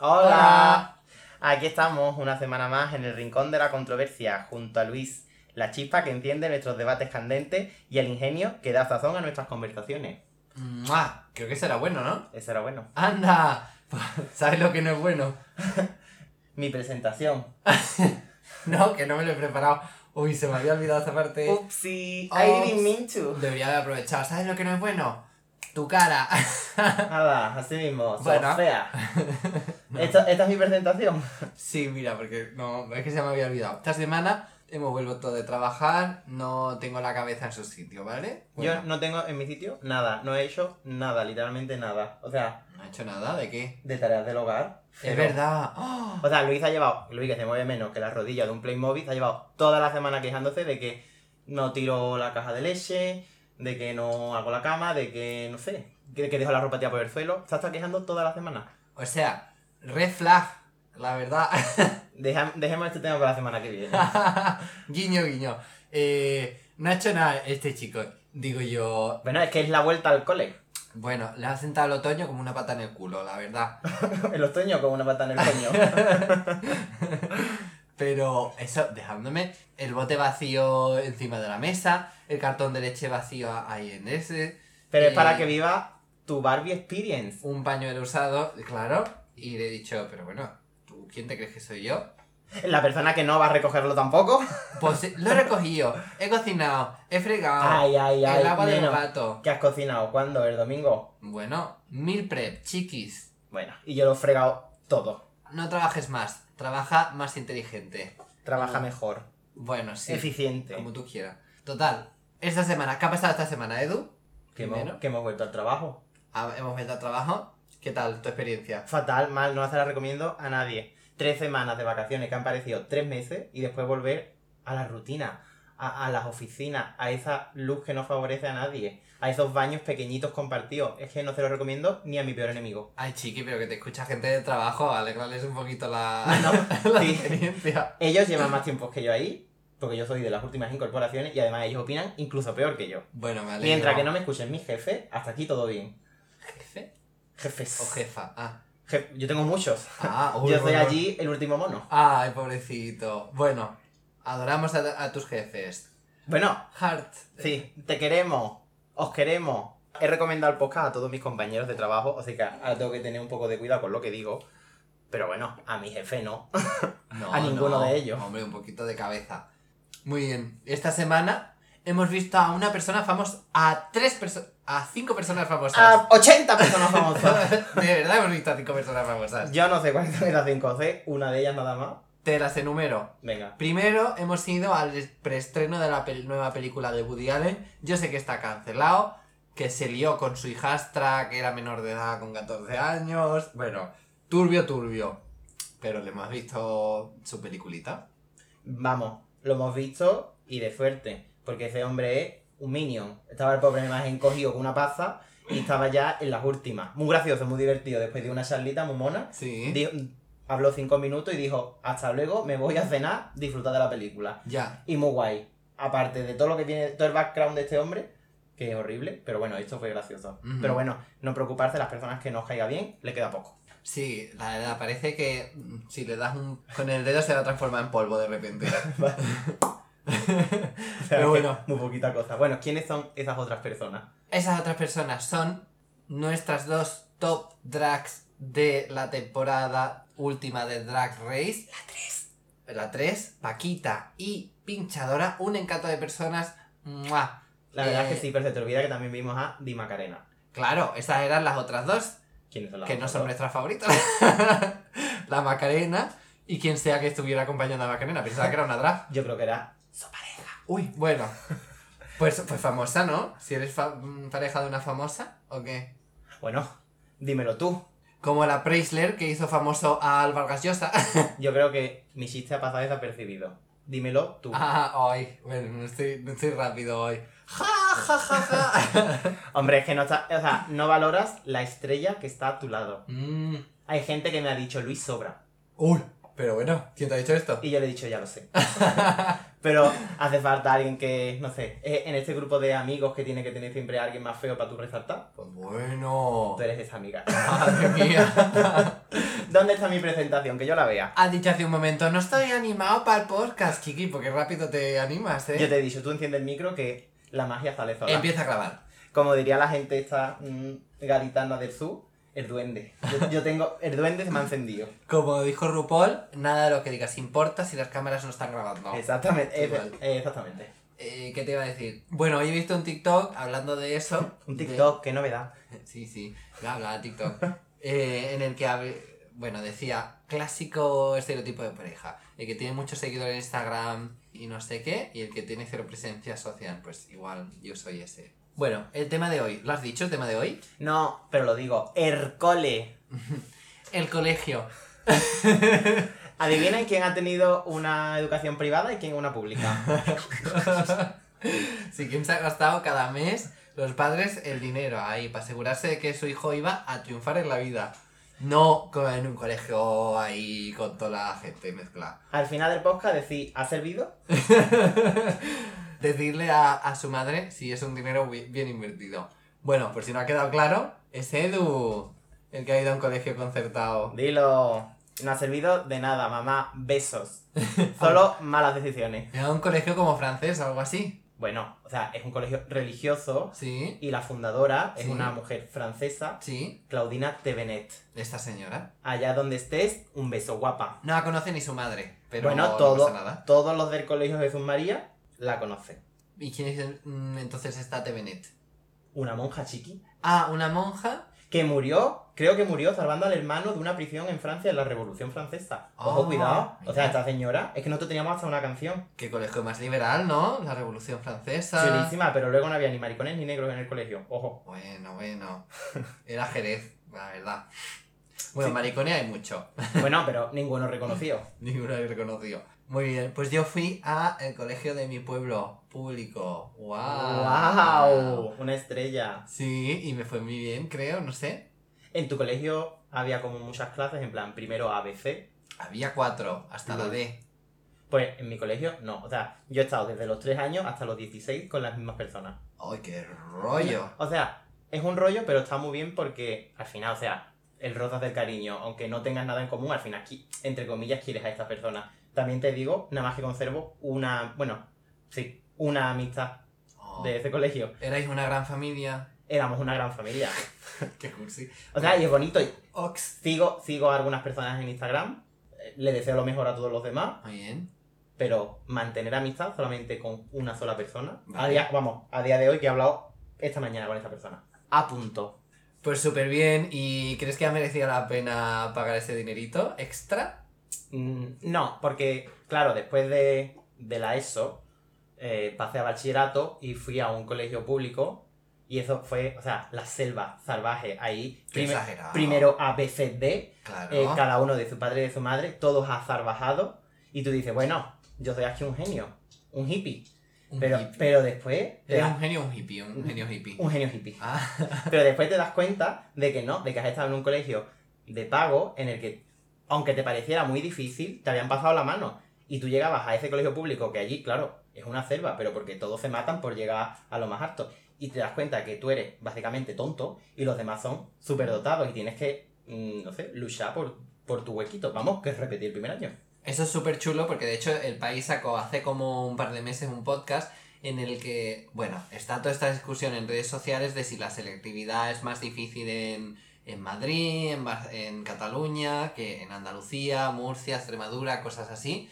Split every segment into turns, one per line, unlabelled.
Hola. Aquí estamos una semana más en el rincón de la controversia junto a Luis, la chispa que enciende nuestros debates candentes y el ingenio que da sazón a nuestras conversaciones.
¡Mua! Creo que será bueno, ¿no?
Eso era bueno.
¡Anda! ¿Sabes lo que no es bueno?
Mi presentación.
No, que no me lo he preparado. Uy, se me había olvidado esa parte.
Upsi,
Ups.
I didn't mean to.
Debería haber aprovechado. ¿Sabes lo que no es bueno? Tu cara.
Nada, así mismo. sos
Bueno.
fea. Esto- esta es mi presentación.
Sí, mira, porque no, es que se me había olvidado. Esta semana hemos vuelto de trabajar, no tengo la cabeza en su sitio, ¿vale?
Yo no tengo en mi sitio nada, no he hecho nada, literalmente nada. O sea,
no he hecho nada, ¿de qué?
de tareas del hogar.
Es verdad. ¡Oh!
O sea, Luis ha llevado, Luis que se mueve menos que la rodilla de un Playmobil, ha llevado toda la semana quejándose de que no tiro la caja de leche, de que no hago la cama, de que no sé, de que dejo la ropa tía por el suelo. Se ha estado quejando toda la semana.
O sea, red flag, la verdad.
Deja- dejemos este tema para la semana que viene.
guiño, guiño. Eh, no ha hecho nada este chico. Digo yo,
bueno, es que es la vuelta al cole.
bueno, le ha sentado el otoño como una pata en el culo, la verdad.
El otoño con una pata en el coño.
Pero eso, dejándome el bote vacío encima de la mesa, el cartón de leche vacío ahí en ese,
Pero es para
Eh,
que viva tu Barbie Experience.
un pañuelo usado, claro. Y le he dicho, pero bueno, ¿tú quién te crees que soy yo?
La persona que no va a recogerlo tampoco.
Pues lo he recogido, he cocinado, he fregado
Ay, ay, ay.
el agua del gato.
¿Qué has cocinado? ¿Cuándo? ¿El domingo?
Bueno, mil prep, chiquis.
Bueno, y yo lo he fregado todo.
No trabajes más, trabaja más inteligente.
Trabaja mejor.
Bueno, sí,
Eficiente.
como tú quieras. Total, esta semana, ¿qué ha pasado esta semana, Edu?
Que hemos, que hemos vuelto al trabajo.
Ah, hemos vuelto al trabajo. ¿Qué tal tu experiencia?
Fatal, mal, no se la recomiendo a nadie. Tres semanas de vacaciones que han parecido tres meses y después volver a la rutina, a, a las oficinas, a esa luz que no favorece a nadie, a esos baños pequeñitos compartidos. Es que no se lo recomiendo ni a mi peor enemigo.
Ay, chiqui, pero que te escucha gente de trabajo, alegrarles un poquito la,
No,
la
sí.
experiencia.
Ellos llevan más tiempo que yo ahí, porque yo soy de las últimas incorporaciones y además ellos opinan incluso peor que yo.
Bueno, me alegro.
Mientras que no me escuchen mis jefes, hasta aquí todo bien.
¿Jefe
Jefes.
o jefa? Ah,
Jef- yo tengo muchos.
ah uy,
yo soy
bueno.
allí el último mono.
Ay, pobrecito. Bueno, adoramos a, a tus jefes.
Bueno,
Heart.
Sí, te queremos, os queremos. He recomendado el podcast a todos mis compañeros de trabajo, así que ahora tengo que tener un poco de cuidado con lo que digo. Pero bueno, a mi jefe no.
No,
A ninguno
no.
de ellos.
Hombre, un poquito de cabeza. Muy bien. Esta semana hemos visto a una persona famosa, a tres personas, a cinco personas famosas.
A 80 personas famosas.
de verdad hemos visto a cinco personas famosas.
Yo no sé cuáles son las 5 C, una de ellas nada más.
Te las enumero.
Venga.
Primero hemos ido al preestreno de la pel- nueva película de Woody Allen. Yo sé que está cancelado, que se lió con su hijastra, que era menor de edad con 14 años. Bueno, turbio, turbio. Pero le hemos visto su peliculita.
Vamos, lo hemos visto y de suerte, porque ese hombre es un minion. Estaba el pobre más encogido con una pazza y estaba ya en las últimas. Muy gracioso, muy divertido, después de una charlita muy mona.
Sí.
Dijo- habló cinco minutos y dijo, hasta luego, me voy a cenar, disfrutar de la película.
Ya.
Y muy guay. Aparte de todo lo que tiene, todo el background de este hombre, que es horrible, pero bueno, esto fue gracioso.
Ujú.
Pero bueno, no preocuparse, las personas que no os caiga bien, le queda poco.
Sí, la verdad, parece que mm, si le das un... con el dedo se va a transformar en polvo de repente.
O sea,
Pero bueno.
Muy poquita cosa. Bueno, ¿quiénes son esas otras personas?
Esas otras personas son nuestras dos top drags de la temporada última de Drag Race. La 3. La 3, Paquita y Pinchadora, un encanto de personas. ¡Mua!
La verdad
Eh,
es que sí, pero se te olvida que también vimos a Di Macarena.
Claro, esas eran las otras dos,
¿Quiénes son las
que no son
dos?
nuestras favoritas. la Macarena y quien sea que estuviera acompañando a Macarena. Pensaba que era una drag.
Yo creo que era su pareja.
Uy, bueno. Pues, pues famosa, ¿no? Si eres fa- mm, pareja de una famosa, ¿o qué?
Bueno, dímelo tú.
Como la Preisler que hizo famoso a Vargas Llosa.
Yo creo que mi chiste ha pasado desapercibido. Dímelo tú.
ah, hoy. Bueno, no estoy, no estoy rápido hoy. Ja, ja, ja, ja.
Hombre, es que no, está, o sea, no valoras la estrella que está a tu lado.
Mm.
Hay gente que me ha dicho Luis sobra.
Uy, Pero bueno, ¿quién te ha dicho esto?
Y yo le he dicho, ya lo sé. Pero hace falta alguien que, no sé, eh, en este grupo de amigos que tiene que tener siempre alguien más feo para tú resaltar.
Pues bueno.
Tú eres esa amiga.
Madre mía.
¿Dónde está mi presentación? Que yo la vea.
Has dicho hace un momento, no estoy animado para el podcast, Chiqui, porque rápido te animas, ¿eh?
Yo te he dicho, tú enciendes el micro que la magia sale sola.
Empieza a grabar.
Como diría la gente esta mm, gaditana del sur, el duende. Yo, yo tengo, el duende se me ha encendido.
Como dijo RuPaul, nada de lo que digas importa si las cámaras no están grabando.
Exactamente, eh, exactamente.
Eh, ¿Qué te iba a decir? Bueno, hoy he visto un TikTok hablando de eso.
Un
de-
TikTok, qué novedad.
Sí, sí, bla, bla, TikTok. Eh, en el que, bueno, decía, clásico estereotipo de pareja. El que tiene muchos seguidores en Instagram y no sé qué, y el que tiene cero presencia social. Pues igual yo soy ese. Bueno, el tema de hoy. ¿Lo has dicho, el tema de hoy?
No, pero lo digo, Ercole.
El colegio.
Adivinen quién ha tenido una educación privada y quién una pública.
Sí, ¿quién se ha gastado cada mes los padres el dinero ahí para asegurarse de que su hijo iba a triunfar en la vida? No como en un colegio ahí con toda la gente mezclada.
Al final del podcast decís, ¿ha servido?
Decirle a, a su madre si es un dinero bi- bien invertido. Bueno, por si no ha quedado claro, es Edu el que ha ido a un colegio concertado.
Dilo. No ha servido de nada, mamá. Besos. Solo malas decisiones.
Era un colegio como francés o algo así.
Bueno, o sea, es un colegio religioso
Sí,
y la fundadora es
Sí.
una mujer francesa,
sí,
Claudina Tevenet.
esta señora.
Allá donde estés, un beso guapa.
No la conoce ni su madre, pero
bueno,
no
todo-
pasa nada.
todos los del colegio Jesús María la conocen.
¿Y quién es mm, entonces esta Tevenet?
Una monja chiqui
Ah, una monja.
que murió, creo que murió salvando al hermano de una prisión en Francia en la Revolución Francesa. Ojo,
Ah,
cuidado. O sea, esta señora, es que nosotros teníamos hasta una canción.
Qué colegio más liberal, ¿no? La Revolución Francesa.
Chulísima, pero luego no había ni maricones ni negros en el colegio. Ojo.
Bueno, bueno. Era Jerez, la verdad. Bueno,
Sí.
maricones hay mucho.
Bueno, pero ninguno reconocido.
Ninguno reconocido. Muy bien, pues yo fui a el colegio de mi pueblo público. ¡Wow!
¡Wow! Una estrella.
Sí, y me fue muy bien, creo, no sé.
En tu colegio había como muchas clases, en plan, primero ABC.
Había cuatro, hasta la. D.
Pues en mi colegio no. O sea, yo he estado desde los 3 años hasta los 16 con las mismas personas.
¡Ay, qué rollo!
O sea, es un rollo, pero está muy bien porque al final, o sea, el rozas del cariño, aunque no tengas nada en común, al final, entre comillas, quieres a esta persona. También te digo, nada más que conservo una, bueno, sí, una amistad
Oh.
de ese colegio.
Erais una gran familia.
Éramos una gran familia.
Qué cursi.
O sea, y es bonito.
Ox.
Sigo, sigo a algunas personas en Instagram, eh, le deseo lo mejor a todos los demás,
Muy bien.
pero mantener amistad solamente con una sola persona. A día, vamos, a día de hoy que he hablado esta mañana con esta persona. A punto.
Pues súper bien. ¿Y crees que ha merecido la pena pagar ese dinerito extra?
Mm, No, porque, claro, después de, de la ESO, eh, pasé a bachillerato y fui a un colegio público. Y eso fue, o sea, la selva salvaje ahí. Primero A, B, C, D,
Claro.
eh, cada uno de su padre y de su madre, todos azarbajados. Y tú dices, bueno, yo soy aquí un genio, un hippie.
Un
Pero,
hippie.
pero después,
¿Eres
das-
un genio un hippie? Un genio hippie.
un genio hippie.
Ah,
Pero después te das cuenta de que no, de que has estado en un colegio de pago en el que, aunque te pareciera muy difícil, te habían pasado la mano. Y tú llegabas a ese colegio público que allí, claro, es una selva, pero porque todos se matan por llegar a lo más alto. Y te das cuenta que tú eres básicamente tonto y los demás son súper dotados y tienes que, mm, no sé, luchar por, por tu huequito. Vamos, que es repetir el primer año.
Eso es súper chulo porque de hecho el país sacó hace como un par de meses un podcast en el que, bueno, está toda esta discusión en redes sociales de si la selectividad es más difícil en, en Madrid, en, en Cataluña, que en Andalucía, Murcia, Extremadura, cosas así.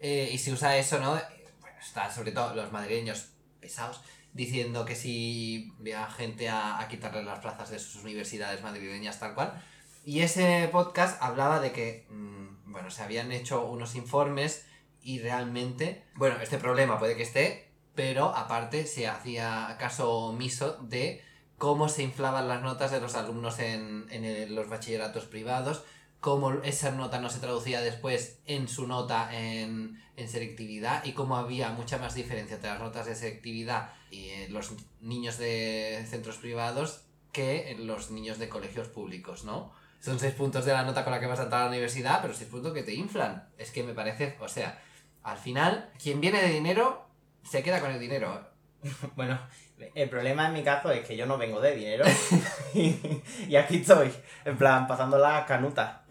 Eh, y se usa eso, ¿no? Eh, Bueno, está sobre todo los madrileños pesados diciendo que si vea gente a, a quitarle las plazas de sus universidades madrileñas tal cual. Y ese podcast hablaba de que, mm, bueno, se habían hecho unos informes y realmente, bueno, este problema puede que esté, pero aparte se hacía caso omiso de cómo se inflaban las notas de los alumnos en, en los bachilleratos privados, cómo esa nota no se traducía después en su nota en, en selectividad y cómo había mucha más diferencia entre las notas de selectividad y eh, los niños de centros privados que los niños de colegios públicos, ¿no? Son 6 puntos de la nota con la que vas a entrar a la universidad, pero 6 puntos que te inflan. Es que me parece, o sea, al final, quien viene de dinero, se queda con el dinero.
Bueno, el problema en mi caso es que yo no vengo de dinero y, y aquí estoy, en plan, pasando la canuta.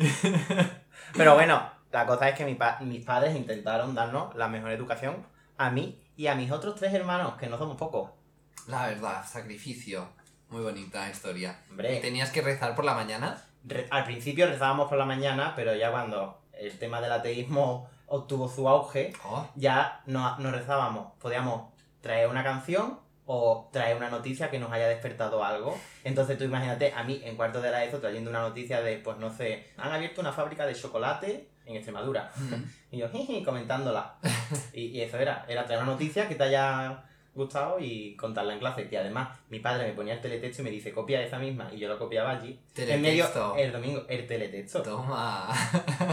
Pero bueno, la cosa es que mi pa- mis padres intentaron darnos la mejor educación a mí y a mis otros tres hermanos, que no somos pocos.
La verdad, sacrificio. Muy bonita historia. ¿Y tenías que rezar por la mañana?
re- al principio rezábamos por la mañana, pero ya cuando el tema del ateísmo obtuvo su auge,
Oh,
ya no, no rezábamos. Podíamos traer una canción o traer una noticia que nos haya despertado algo. Entonces tú imagínate a mí en cuarto de la ESO trayendo una noticia de, pues no sé, han abierto una fábrica de chocolate en Extremadura.
mm.
Y yo, jiji, comentándola. Y, y eso era, era traer una noticia que te haya gustado y contarla en clase. Y además mi padre me ponía el teletexto y me dice, copia esa misma. Y yo lo copiaba allí. En medio,
Teletexto.
el domingo, el teletexto.
Toma.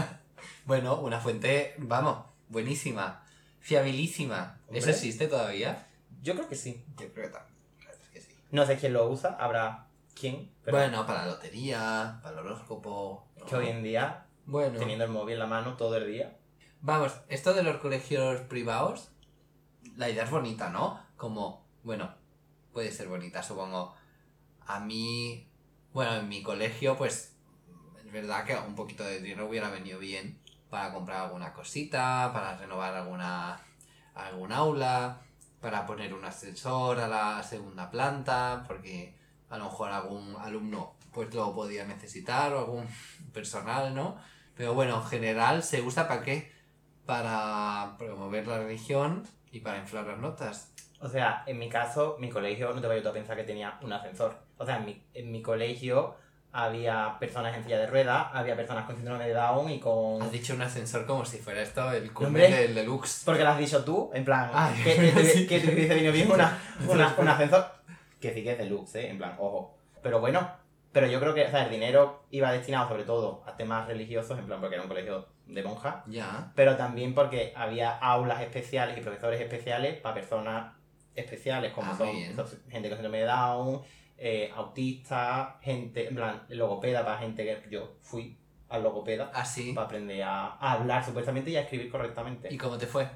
bueno, una fuente, vamos, buenísima. Fiabilísima. ¿Eso existe todavía?
Yo creo que sí.
Yo creo que también. es que sí.
No sé quién lo usa, habrá quién. Pero
Bueno, para la lotería, para el horóscopo.
que hoy en día,
Bueno,
teniendo el móvil en la mano todo el día,
vamos, esto de los colegios privados, la idea es bonita, ¿no? Como, bueno, puede ser bonita, supongo. A mí, bueno, en mi colegio, pues, es verdad que un poquito de dinero hubiera venido bien para comprar alguna cosita, para renovar alguna, algún aula, para poner un ascensor a la segunda planta, porque a lo mejor algún alumno pues lo podía necesitar o algún personal, ¿no? Pero bueno, en general se usa para qué? Para promover la religión y para inflar las notas.
O sea, en mi caso, mi colegio, no te vayas a pensar que tenía un ascensor. O sea, en mi, en mi colegio había personas en silla de ruedas, había personas con síndrome de Down y con...
Has dicho un ascensor como si fuera esto el cumple del deluxe.
Porque lo has dicho tú, en plan,
Ay,
que, que, te,
sí.
que te hubiese venido bien una, una- un ascensor. Que sí que es deluxe, ¿eh? En plan, ojo. Pero bueno, pero yo creo que, o sea, el dinero iba destinado sobre todo a temas religiosos, en plan, porque era un colegio de monjas,
Ya.
pero también porque había aulas especiales y profesores especiales para personas especiales, como
Ah,
son gente con síndrome de Down, eh, autistas, gente, en plan, logopeda para gente que yo fui al logopeda
Así.
para aprender a, a hablar supuestamente y a escribir correctamente.
¿Y cómo te fue?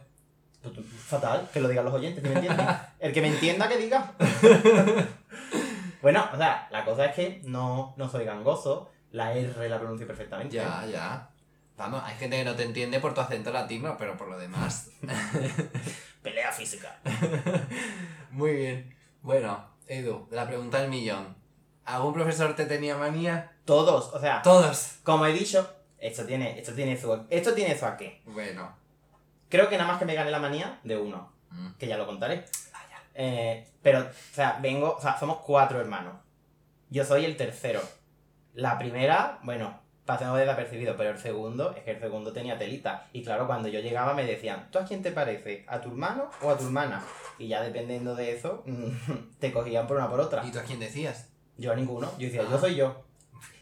Fatal, que lo digan los oyentes, ¿sí me entienden? El que me entienda, que diga. bueno, o sea, la cosa es que no, no soy gangoso, la R la pronuncio perfectamente.
Ya, ya. Vamos, hay gente que no te entiende por tu acento latino, pero por lo demás.
Pelea física.
Muy bien. Bueno, Edu, la pregunta del millón. ¿Algún profesor te tenía manía?
Todos, o sea,
Todos.
como he dicho, esto tiene, esto tiene su, esto tiene su a qué.
Bueno.
Creo que nada más que me gané la manía de uno,
Mm.
que ya lo contaré. Eh, pero, o sea, vengo, o sea, somos cuatro hermanos. Yo soy el tercero. La primera, bueno, pasemos desapercibido, pero el segundo, es que el segundo tenía telita. Y claro, cuando yo llegaba me decían, ¿tú a quién te parece? ¿A tu hermano o a tu hermana? Y ya dependiendo de eso, te cogían por una por otra.
¿Y tú a quién decías?
Yo a ninguno. Yo decía,
Ah.
yo soy yo.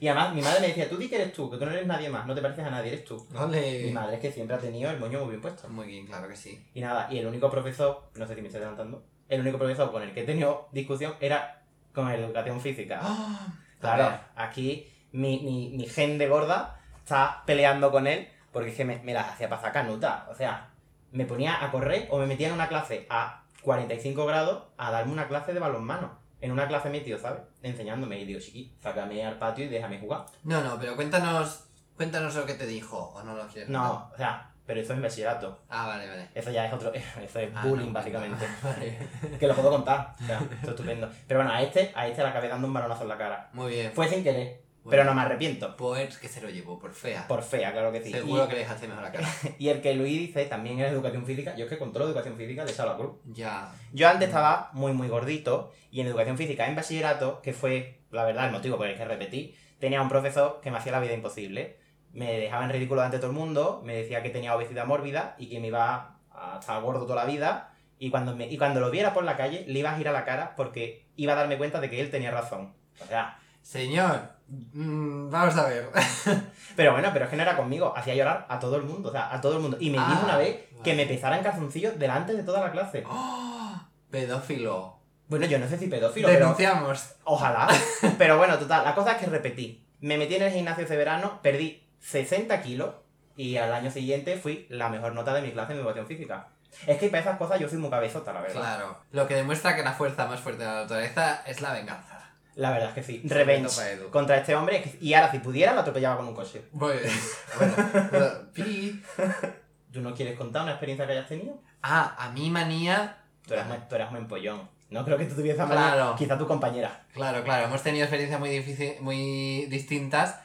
Y además mi madre me decía, tú di que eres tú, que tú no eres nadie más, no te pareces a nadie, eres tú. Mi madre es que siempre ha tenido el moño muy bien puesto.
Muy bien, claro que sí.
Y nada, y el único profesor, no sé si me estoy adelantando, el único profesor con el que he tenido discusión era con educación física.
¡Ah!
Claro, aquí mi, mi, mi gen de gorda está peleando con él porque es que me, me las hacía pasar canuta. O sea, me ponía a correr o me metía en una clase a 45 grados a darme una clase de balonmano. En una clase metido, ¿sabes? Enseñándome. Y digo, chiqui, sácame al patio y déjame jugar.
No, no, pero cuéntanos. Cuéntanos lo que te dijo. ¿O no lo quieres contar?
No, o sea, pero eso es en bachillerato.
Ah, vale, vale.
Eso ya es otro. Eso es
Ah,
bullying,
no,
básicamente.
Vale.
Que lo puedo contar. O sea, eso es estupendo. Pero bueno, a este, a este le acabé dando un balonazo en la cara.
Muy bien.
Fue sin querer,
Bueno,
pero no me arrepiento.
Pues que se lo llevó por fea.
Por fea, claro que sí.
Seguro
Y-
que le dejaste mejor la cara.
Y el que Luis dice también es educación física. Yo es que con todo lo de educación física le echado la cruz.
Ya.
Yo antes estaba muy, muy gordito. Y en educación física en bachillerato, que fue, la verdad, el motivo por el que repetí, tenía un profesor que me hacía la vida imposible. Me dejaba en ridículo ante todo el mundo. Me decía que tenía obesidad mórbida y que me iba a estar gordo toda la vida. Y cuando, me, y cuando lo viera por la calle, le iba a girar la cara porque iba a darme cuenta de que él tenía razón. O sea,
Señor, mm, vamos a ver.
pero bueno, pero es que no era conmigo. Hacía llorar a todo el mundo. O sea, a todo el mundo. Y me dijo
Ah,
una vez que me pesara en calzoncillos delante de toda la clase.
¡Oh! Pedófilo.
Bueno, yo no sé si pedófilo, pero
Denunciamos.
ojalá. Pero bueno, total, la cosa es que repetí. Me metí en el gimnasio ese verano, perdí 60 kilos y al año siguiente fui la mejor nota de mi clase en educación física. Es que para esas cosas yo soy muy cabezota, la verdad.
Claro. Lo que demuestra que la fuerza más fuerte de la naturaleza es la venganza.
La verdad es que sí. Revenge contra este hombre. Y ahora, si pudiera, lo atropellaba con un coche.
Bueno, bueno.
¿Tú no quieres contar una experiencia que hayas tenido?
Ah, a mí manía.
Tú eras, tú eras un empollón. No creo que tú tuvieras manía.
Claro.
Quizá tu compañera.
Claro, claro, hemos tenido experiencias muy, difícil, muy distintas.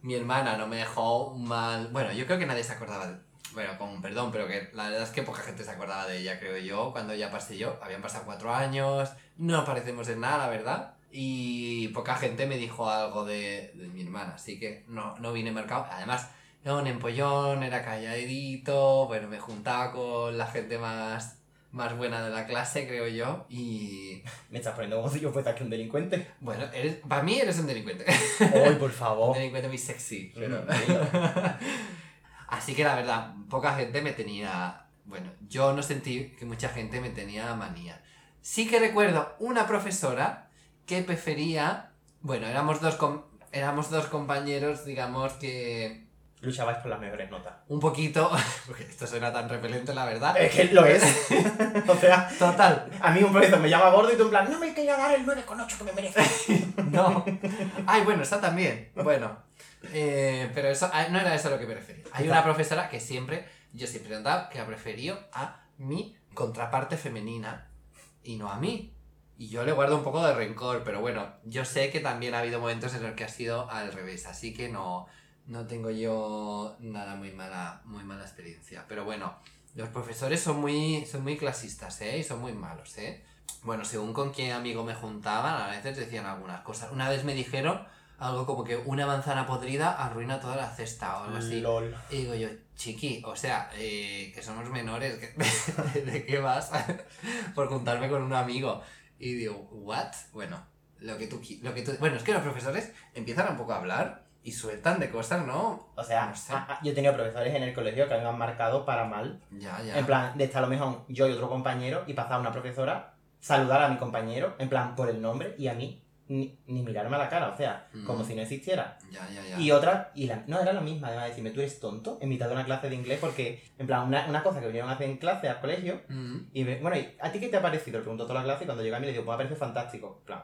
Mi hermana no me dejó mal. Bueno, yo creo que nadie se acordaba de. Bueno, con perdón, pero que la verdad es que poca gente se acordaba de ella, creo yo, cuando ya pasé yo. Habían pasado cuatro años, no parecemos en nada, la verdad. Y poca gente me dijo algo de, de mi hermana, así que no, no vine marcado. Además, era un empollón, era calladito, bueno, me juntaba con la gente más, más buena de la clase, creo yo, y
Me estás poniendo como si yo aquí un delincuente.
bueno, eres, para mí eres un delincuente.
¡Ay, por
Un
favor!
delincuente muy sexy. pero- Así que la verdad, poca gente me tenía. Bueno, yo no sentí que mucha gente me tenía manía. Sí que recuerdo una profesora que prefería. Bueno, éramos dos, com- éramos dos compañeros, digamos que.
Luchabais por las mejores notas.
Un poquito. Porque esto suena tan repelente, la verdad.
Es que lo es. o sea,
Total,
a mí un profesor me llama gordo y tú en plan, no me quería dar el 9,8 que me merece.
No. Ay, bueno, esa también. Bueno. eh, pero eso ah, no era eso lo que prefería. Hay una profesora que siempre, yo siempre he notado que ha preferido a mi contraparte femenina y no a mí. Y yo le guardo un poco de rencor, pero bueno, yo sé que también ha habido momentos en los que ha sido al revés, así que no, no tengo yo nada muy mala, muy mala experiencia. Pero bueno, los profesores son muy, son muy clasistas, ¿eh? Y son muy malos, ¿eh? Bueno, según con qué amigo me juntaban, a veces decían algunas cosas. Una vez me dijeron algo como que una manzana podrida arruina toda la cesta o algo así.
LOL.
Y digo yo, chiqui, o sea, eh, que somos menores, ¿de qué vas? Por juntarme con un amigo. Y digo, ¿what? Bueno, lo que tú, lo que tú... Bueno, es que los profesores empiezan un poco a hablar y sueltan de cosas, ¿no?
O sea,
No sé.
yo he tenido profesores en el colegio que me han marcado para mal.
Ya, ya.
En plan, de estar a lo mejor yo y otro compañero y pasaba una profesora, saludar a mi compañero, en plan, por el nombre y a mí, ni, ni mirarme a la cara, o sea,
Mm.
como si no existiera.
Ya, ya, ya.
Y otra, y la, no, era la misma, además de decirme, tú eres tonto, en mitad de una clase de inglés, porque, en plan, una, una cosa que vinieron a hacer en clase al colegio,
Mm.
y me- bueno, ¿y ¿a ti qué te ha parecido? Le preguntó toda la clase y cuando llegué a mí le digo, pues me parece fantástico. En plan,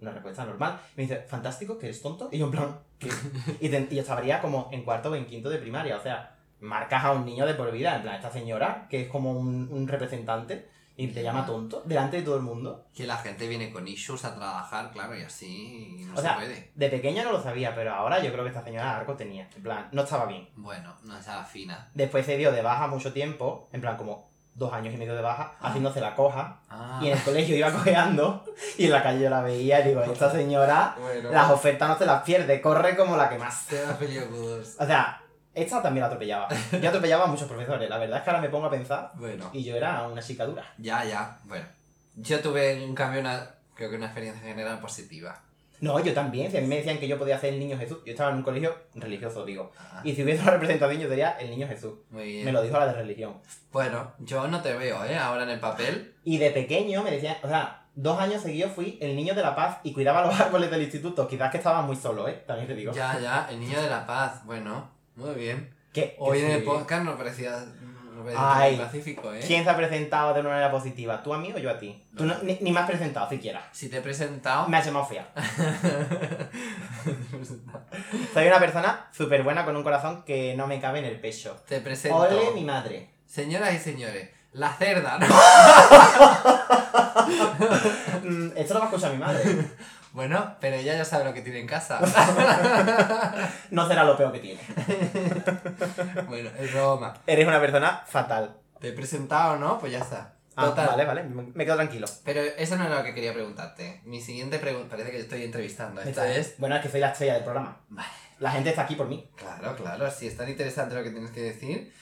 una respuesta normal. Me dice, ¿fantástico? ¿Que eres tonto? Y yo en plan, ¿qué? Y, te- y yo estaría como en cuarto o en quinto de primaria, o sea, marcas a un niño de por vida, en plan, esta señora, que es como un, un representante, y te llama tonto, delante de todo el mundo.
Que la gente viene con issues a trabajar, claro, y así y no
O
se
sea,
puede.
de pequeño no lo sabía, pero ahora yo creo que esta señora algo tenía. En plan, no estaba bien.
Bueno, no es a la fina.
Después se dio de baja mucho tiempo, en plan como dos años y medio de baja, haciéndose la coja,
Ah,
y en el colegio iba cojeando, y en la calle yo la veía y digo, esta señora,
bueno.
las ofertas no se las pierde, corre como la que más.
Te da peliagudos.
O sea, esta también la atropellaba. Yo atropellaba a muchos profesores, la verdad es que ahora me pongo a pensar,
Bueno.
y yo era una chica dura.
Ya, ya, bueno. Yo tuve en cambio una, creo que una experiencia general positiva.
No, yo también, si a mí me decían que yo podía ser el niño Jesús, yo estaba en un colegio religioso, digo,
Ah,
y si hubiese una representación yo sería el niño Jesús.
muy bien.
Me lo dijo la de religión.
Bueno, yo no te veo, ¿eh? Ahora en el papel.
Y de pequeño me decían, o sea, dos años seguidos fui el niño de la paz y cuidaba los árboles del instituto. Quizás que estaba muy solo, ¿eh? También te digo.
Ya, ya, el niño de la paz. Bueno, muy bien.
Que,
Hoy en el podcast no parecía, no
Ay.
muy pacífico, ¿eh?
¿Quién se ha presentado de una manera positiva? ¿Tú a mí o yo a ti? Tú no- ni, ni me has presentado siquiera.
Si te he presentado...
Me has llamado fea. Soy una persona súper buena con un corazón que no me cabe en el pecho.
te presento...
Ole mi madre.
Señoras y señores, la cerda, ¿no?
Mm, esto lo va a escuchar mi madre.
Bueno, pero ella ya sabe lo que tiene en casa.
No será lo peor que tiene.
bueno, es broma.
Eres una persona fatal.
Te he presentado, ¿no? Pues ya está.
Ah,
Total.
vale, vale. Me quedo tranquilo.
Pero eso no era lo que quería preguntarte. Mi siguiente pregunta... Parece que estoy entrevistando. Esta es...
Bueno, es que soy la estrella del programa.
Vale.
La gente está aquí por mí.
Claro, claro. Si es tan interesante lo que tienes que decir...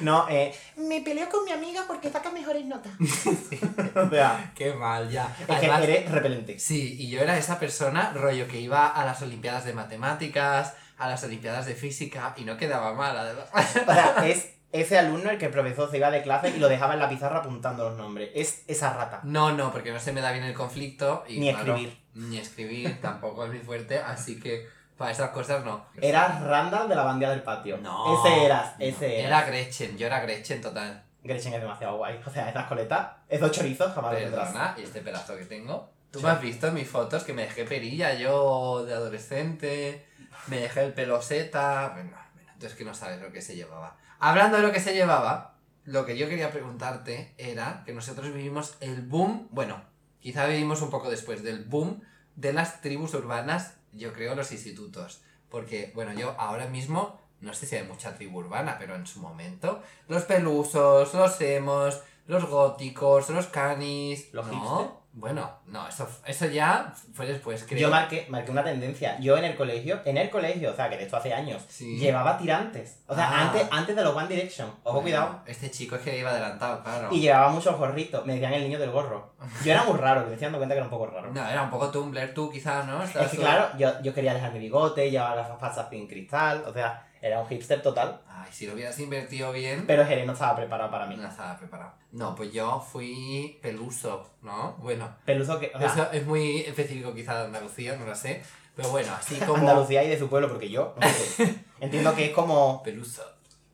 No, eh. Me peleo con mi amiga porque saca mejores notas. o sea,
Qué mal, ya.
es
Además,
que eres repelente.
Sí, y yo era esa persona, rollo, que iba a las Olimpiadas de Matemáticas, a las Olimpiadas de Física, y no quedaba mal, además.
O sea, es ese alumno el que el profesor se iba de clase y lo dejaba en la pizarra apuntando los nombres. Es esa rata.
No, no, porque no se me da bien el conflicto. Y,
Ni
claro,
escribir.
Ni escribir, tampoco es muy fuerte, así que Para esas cosas no.
Eras Randall de la bandía del patio.
No.
Ese eras, ese
Era
eras.
Gretchen, yo era Gretchen total.
Gretchen es demasiado guay. O sea, esas coletas, esos chorizos jamás los tendrás.
Perdona, y este pedazo que tengo. ¿Tú
Sí.
me has visto en mis fotos que me dejé perilla yo de adolescente? Me dejé el pelo seta. Bueno, bueno, tú es que no sabes lo que se llevaba. Hablando de lo que se llevaba, lo que yo quería preguntarte era que nosotros vivimos el boom, bueno, quizá vivimos un poco después del boom de las tribus urbanas, yo creo, los institutos. Porque, bueno, yo ahora mismo, no sé si hay mucha tribu urbana, pero en su momento, los pelusos, los emos, los góticos, los canis.
¿Los
¿no? Bueno, no, eso, eso ya fue después, creo.
Yo marqué, marqué una tendencia. Yo en el colegio, en el colegio, o sea, que de esto hace años,
Sí.
llevaba tirantes. O sea,
Ah.
antes, antes de los One Direction. Ojo,
Bueno,
cuidado.
Este chico es que iba adelantado, claro.
Y llevaba muchos gorritos. Me decían el niño del gorro. Yo era muy raro, que me estoy dando cuenta que era un poco raro.
No, era un poco Tumblr tú quizás, ¿no?
Es que
tú-
claro, yo, yo quería dejar mi bigote, llevaba las pasas sin cristal, o sea, era un hipster total.
Ay, si lo hubieras invertido bien,
Pero Jerez no estaba preparado para mí.
no estaba preparado. No, pues yo fui peluso, ¿no? Bueno,
Peluso que, o sea,
eso es muy específico quizá de Andalucía, no lo sé. Pero bueno, así como...
Andalucía y de su pueblo, porque yo, no sé, entiendo que es como...
Peluso.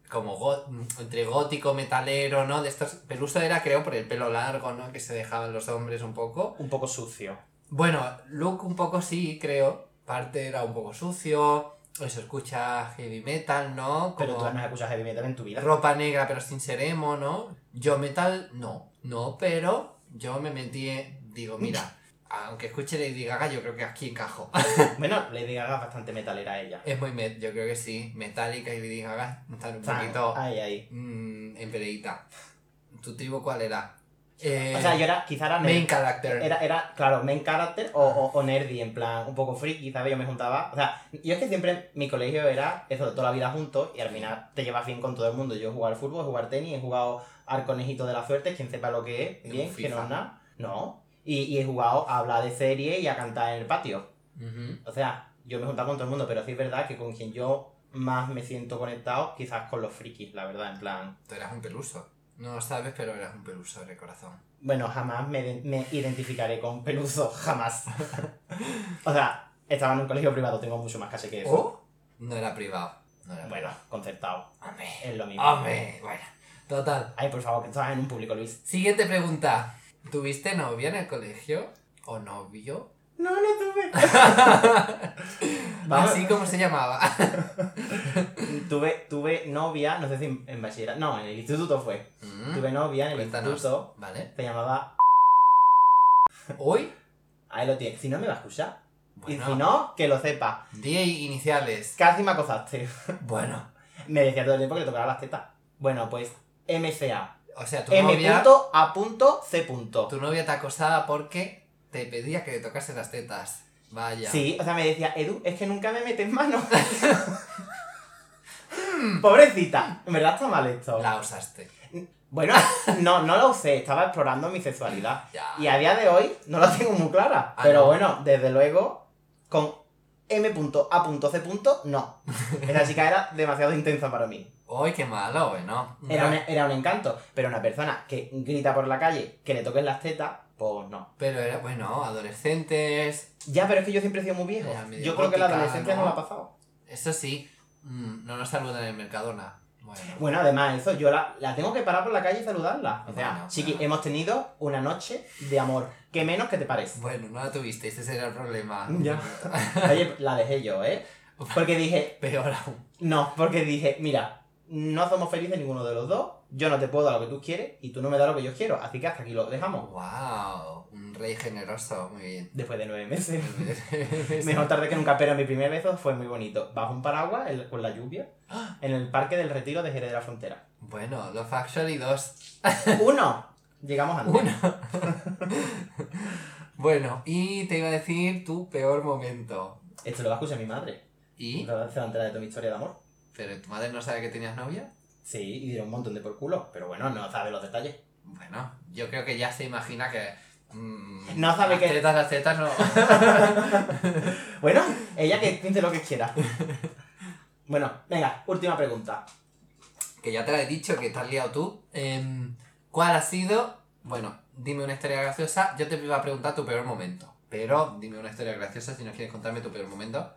Como entre gótico, metalero, ¿no? De estos... Peluso era, creo, por el pelo largo, ¿no? Que se dejaban los hombres un poco.
un poco sucio.
Bueno, look un poco sí, creo. Parte era un poco sucio. Eso escucha heavy metal, ¿no?
Pero
Como
tú no has escuchado heavy metal en tu vida.
ropa negra pero sin ser emo, ¿no? Yo metal, no. No, pero yo me metí, en- digo, mira, aunque escuche Lady Gaga, yo creo que aquí encajo.
Bueno, Lady Gaga es bastante metalera ella.
es muy met, yo creo que sí. Metallica y Lady Gaga están un poquito
ahí, ahí.
mm, en peleita. ¿Tu tribu cuál era? Eh,
O sea, yo era, quizá era
main character.
Era, era, claro, main character o, o, o nerdy, en plan, un poco friki, ¿sabes? Yo me juntaba. O sea, yo es que siempre mi colegio era eso, de toda la vida juntos y al final te llevas bien con todo el mundo. Yo he jugado al fútbol, he jugado al tenis, he jugado al conejito de la suerte, quien sepa lo que es, bien, que no es nada. No. Y, y he jugado a hablar de serie y a cantar en el patio. O sea, yo me he juntado con todo el mundo, pero sí es verdad que con quien yo más me siento conectado, quizás con los frikis, la verdad, en plan.
Tú eras un peluso. No lo sabes, pero eras un peluso de corazón.
Bueno, jamás me, me identificaré con Peluso, jamás. o sea, estaba en un colegio privado, tengo mucho más calle que eso.
¿Oh? No era privado. No era
Bueno, concertado,
Hombre.
es lo mismo.
Hombre. Bueno. Total.
Ay, por favor, que estabas en un público, Luis.
Siguiente pregunta. ¿Tuviste novia en el colegio? ¿O novio?
No, no tuve. Vamos,
Así como se llamaba.
tuve, tuve novia, no sé si en, en bachillerato, no, en el instituto fue.
Mm,
Tuve novia en el
Cuéntanos.
instituto,
Vale.
se llamaba...
Hoy.
Ahí lo tienes, si no me va a escuchar. Y si no, que lo sepa.
Día iniciales.
Casi me acosaste.
Bueno.
Me decía todo el tiempo que le tocaba las tetas. Bueno, pues MCA.
O sea, tu
M.
novia.
A. C.
Tu novia te acosaba porque te pedía que le tocase las tetas. Vaya.
Sí, o sea, me decía, Edu, es que nunca me metes mano. Pobrecita, en verdad está mal esto.
La usaste.
Bueno, no, no lo usé, estaba explorando mi sexualidad.
Ya.
Y a día de hoy no la tengo muy clara.
Ah,
pero
¿no?
bueno, desde luego, con M.A.C. no. Esa chica era demasiado intensa para mí.
Uy, qué malo, bueno.
Era un, era un encanto, pero una persona que grita por la calle que le toquen las tetas, pues no.
Pero era, bueno, adolescentes.
Ya, pero es que yo siempre he sido muy viejo.
Era
Yo creo que la adolescencia no,
¿no?
la ha pasado.
Eso sí. mm, no nos saludan en el Mercadona. Bueno.
Bueno, además, eso, yo la, la tengo que parar por la calle y saludarla. O sea,
Bueno,
chiqui,
claro.
hemos tenido una noche de amor. ¿Qué menos que te parece?
Bueno, no la tuviste, ese será el problema.
Ya. Oye, la dejé yo, ¿eh? Porque dije,
Peor aún.
no, porque dije, mira, no somos felices ninguno de los dos, yo no te puedo dar lo que tú quieres y tú no me das lo que yo quiero, así que hasta aquí lo dejamos.
Wow, un rey generoso, muy bien.
Después de nueve meses. Mejor tarde que nunca, pero mi primer beso fue muy bonito. Bajo un paraguas, el- con la lluvia, en el Parque del Retiro de Jerez de la Frontera.
bueno, Love Actually 2.
Uno. Llegamos antes.
Uno. bueno, y te iba a decir tu peor momento.
Esto lo va a escuchar mi madre.
¿Y?
Se va a enterar de toda mi historia de amor.
¿Pero tu madre no sabe que tenías novia?
Sí, y dieron un montón de por culo, pero bueno, no sabe los detalles.
Bueno, yo creo que ya se imagina que. mm,
No sabe
las
que-
tetas, las tetas no.
Bueno, ella que piense lo que quiera. Bueno, venga, última pregunta.
que ya te la he dicho, que te has liado tú. Em, ¿Cuál ha sido? Bueno, dime una historia graciosa. Yo te iba a preguntar tu peor momento. Pero dime una historia graciosa si no quieres contarme tu peor momento.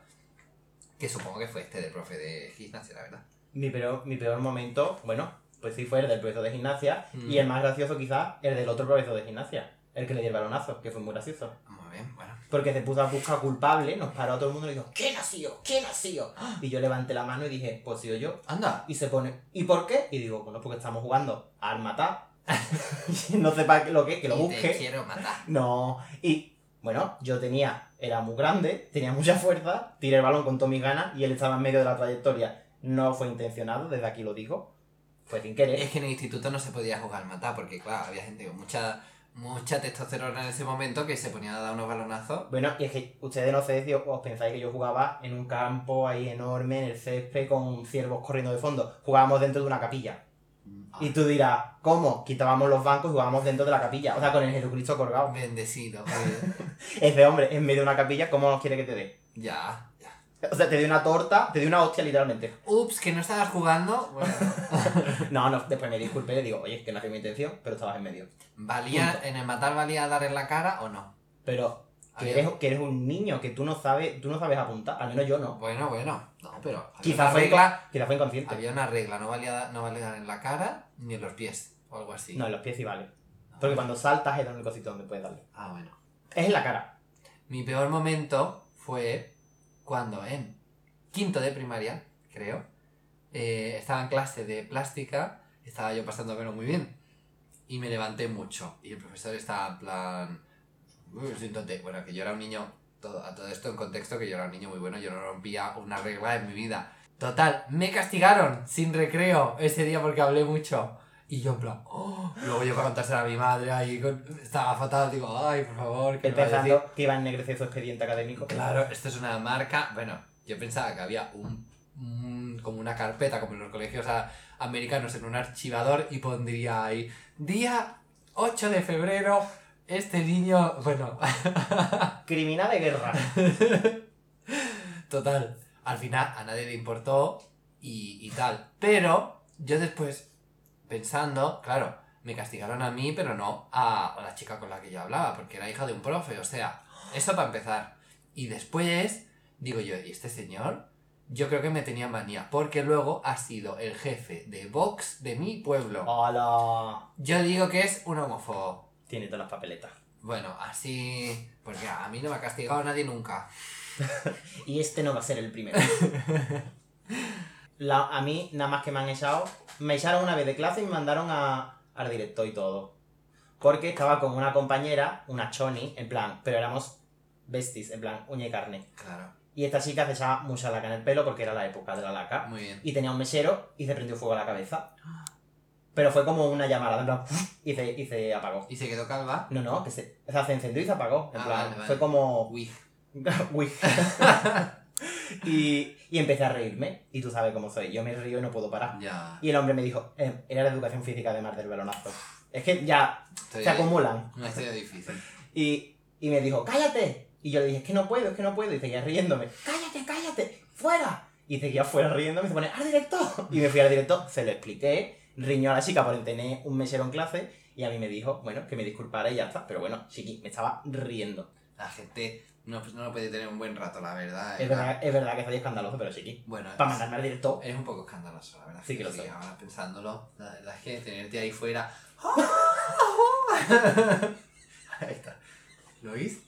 Que supongo que fue este del profe de gimnasia, la verdad.
Mi peor, mi peor momento, bueno, pues sí fue el del profesor de gimnasia.
Mm.
Y el más gracioso quizás, el del otro profesor de gimnasia. El que le dio el balonazo, que fue muy gracioso.
Muy bien, bueno.
Porque se puso a buscar culpable, nos paró a todo el mundo y dijo, ¿quién ha sido? ¿Quién ha sido? Y yo levanté la mano y dije, pues sido yo.
Anda.
Y se pone, ¿y por qué? Y digo, bueno, porque estamos jugando al matar. No sepa lo que es, que lo
Y te
busque.
quiero matar.
No. Y bueno, yo tenía, era muy grande, tenía mucha fuerza, tiré el balón con todas mis ganas y él estaba en medio de la trayectoria. No fue intencionado, desde aquí lo digo. Fue sin querer.
Es que en el instituto no se podía jugar matar porque, claro, había gente con mucha, mucha testosterona en ese momento que se ponía a dar unos balonazos.
Bueno, y es que ustedes no sé si os- pensáis que yo jugaba en un campo ahí enorme, en el césped, con ciervos corriendo de fondo. Jugábamos dentro de una capilla. Y tú dirás, ¿cómo? Quitábamos los bancos y jugábamos dentro de la capilla. O sea, con el Jesucristo colgado.
Bendecido.
Ese hombre, en medio de una capilla, ¿cómo nos quiere que te dé?
ya.
O sea, te dio una torta, te dio una hostia literalmente.
Ups, que no estabas jugando. Bueno,
No, no, después me disculpé y le digo, oye, que no fue mi intención, pero estabas en medio.
¿valía,
Punto.
en el matar valía dar en la cara o no?
Pero que eres, que eres un niño, que tú no sabes, tú no sabes apuntar, al menos yo no.
Bueno, bueno. No, pero
Quizás fue,
regla.
quizá fue inconsciente.
Había una regla, no valía, no valía dar en la cara ni en los pies o algo así.
No, en los pies sí vale. Porque cuando saltas es el único sitio donde puedes darle.
Ah, bueno.
Es en la cara.
Mi peor momento fue cuando en quinto de primaria, creo, eh, estaba en clase de plástica, estaba yo pasándomelo muy bien y me levanté mucho y el profesor estaba en plan. Bueno, que yo era un niño, todo, a todo esto en contexto, que yo era un niño muy bueno, yo no rompía una regla en mi vida. Total, me castigaron sin recreo ese día porque hablé mucho. Y yo en plan, "Oh". luego yo para contárselo a mi madre ahí, con- estaba fatal, digo, ay, por favor, que
Él
me va a decir?".
pensando que iba a ennegrecer su expediente académico.
Claro, esto es una marca. Bueno, yo pensaba que había un, un- como una carpeta, como en los colegios a- americanos, en un archivador y pondría ahí día 8 de febrero. Este niño, bueno,
Criminal de guerra.
total. Al final a nadie le importó y, y tal. Pero yo después, pensando, claro, me castigaron a mí, pero no a, la chica con la que yo hablaba, porque era hija de un profe. O sea, eso para empezar. Y después, digo yo, ¿y este señor? Yo creo que me tenía manía, porque luego ha sido el jefe de Vox de mi pueblo.
Hola.
Yo digo que es un homófobo.
Tiene todas las papeletas.
Bueno, así. Porque a mí no me ha castigado nadie nunca.
Y este no va a ser el primero. La- a mí, nada más que me han echado, me echaron una vez de clase y me mandaron a, al director y todo. Porque estaba con una compañera, una choni, en plan, pero éramos besties, en plan, uña y carne.
Claro,
Y esta chica se echaba mucha laca en el pelo porque era la época de la laca.
muy bien.
Y tenía un mesero y se prendió fuego a la cabeza. Pero fue como una llamada, en plan, y se, y se apagó.
¿Y se quedó calva?
No, no, que se, o sea, se encendió y se apagó. En
Ah,
plan,
vale, vale.
fue como...
Uy.
Uy. y, y empecé a reírme. Y tú sabes cómo soy. Yo me río y no puedo parar.
Ya.
Y el hombre me dijo, eh, era la educación física además del balonazo. Es que ya
Estoy
se acumulan.
Una historia difícil.
Y, y me dijo, cállate. Y yo le dije, es que no puedo, es que no puedo. Y seguía riéndome, cállate, cállate, fuera. Y seguía fuera riéndome y se pone, al director. Y me fui al director, se lo expliqué, riñó a la chica por tener un mesero en clase. Y a mí me dijo, bueno, que me disculpara y ya está. Pero bueno, chiqui, me estaba riendo.
La gente no, pues no lo puede tener un buen rato, la verdad.
Es verdad, es verdad que soy escandaloso, pero chiqui.
Bueno,
Para mandarme al director.
eres un poco escandaloso, la verdad.
Sí que lo soy.
Ahora pensándolo, la verdad es que tenerte ahí fuera. ahí está. ¿Lo oís?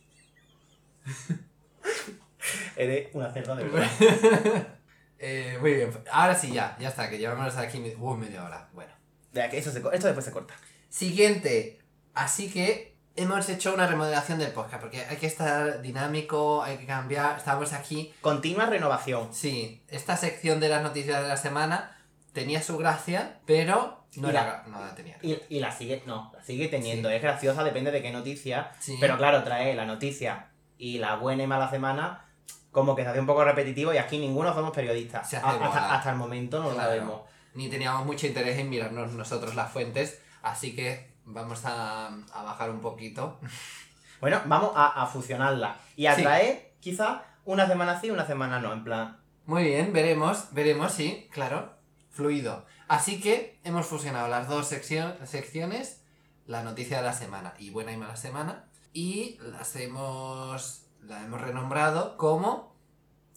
Eres una cerda de verdad.
Eh, muy bien, ahora sí ya, ya está, que llevamos aquí me- uh, media hora. Bueno.
Vea que eso se esto después se corta.
Siguiente. Así que hemos hecho una remodelación del podcast, porque hay que estar dinámico, hay que cambiar. Estamos aquí.
Continua renovación.
Sí, esta sección de las noticias de la semana tenía su gracia, pero no, la tenía.
Y, y la sigue, no, la sigue teniendo. Es graciosa, depende de qué noticia.
Sí.
Pero claro, trae la noticia y la buena y mala semana como que se hace un poco repetitivo y aquí ninguno somos periodistas.
Se hace
A-
bola.
hasta, hasta el momento no lo
Claro.
sabemos.
Ni teníamos mucho interés en mirarnos nosotros las fuentes, así que vamos a, a bajar un poquito.
Bueno, vamos a, a fusionarla y a
Sí.
traer quizá una semana sí, una semana no. En plan,
Muy bien, veremos, veremos, sí, claro, fluido. Así que hemos fusionado las dos seccio- secciones, la noticia de la semana y buena y mala semana, y las hemos, la hemos renombrado como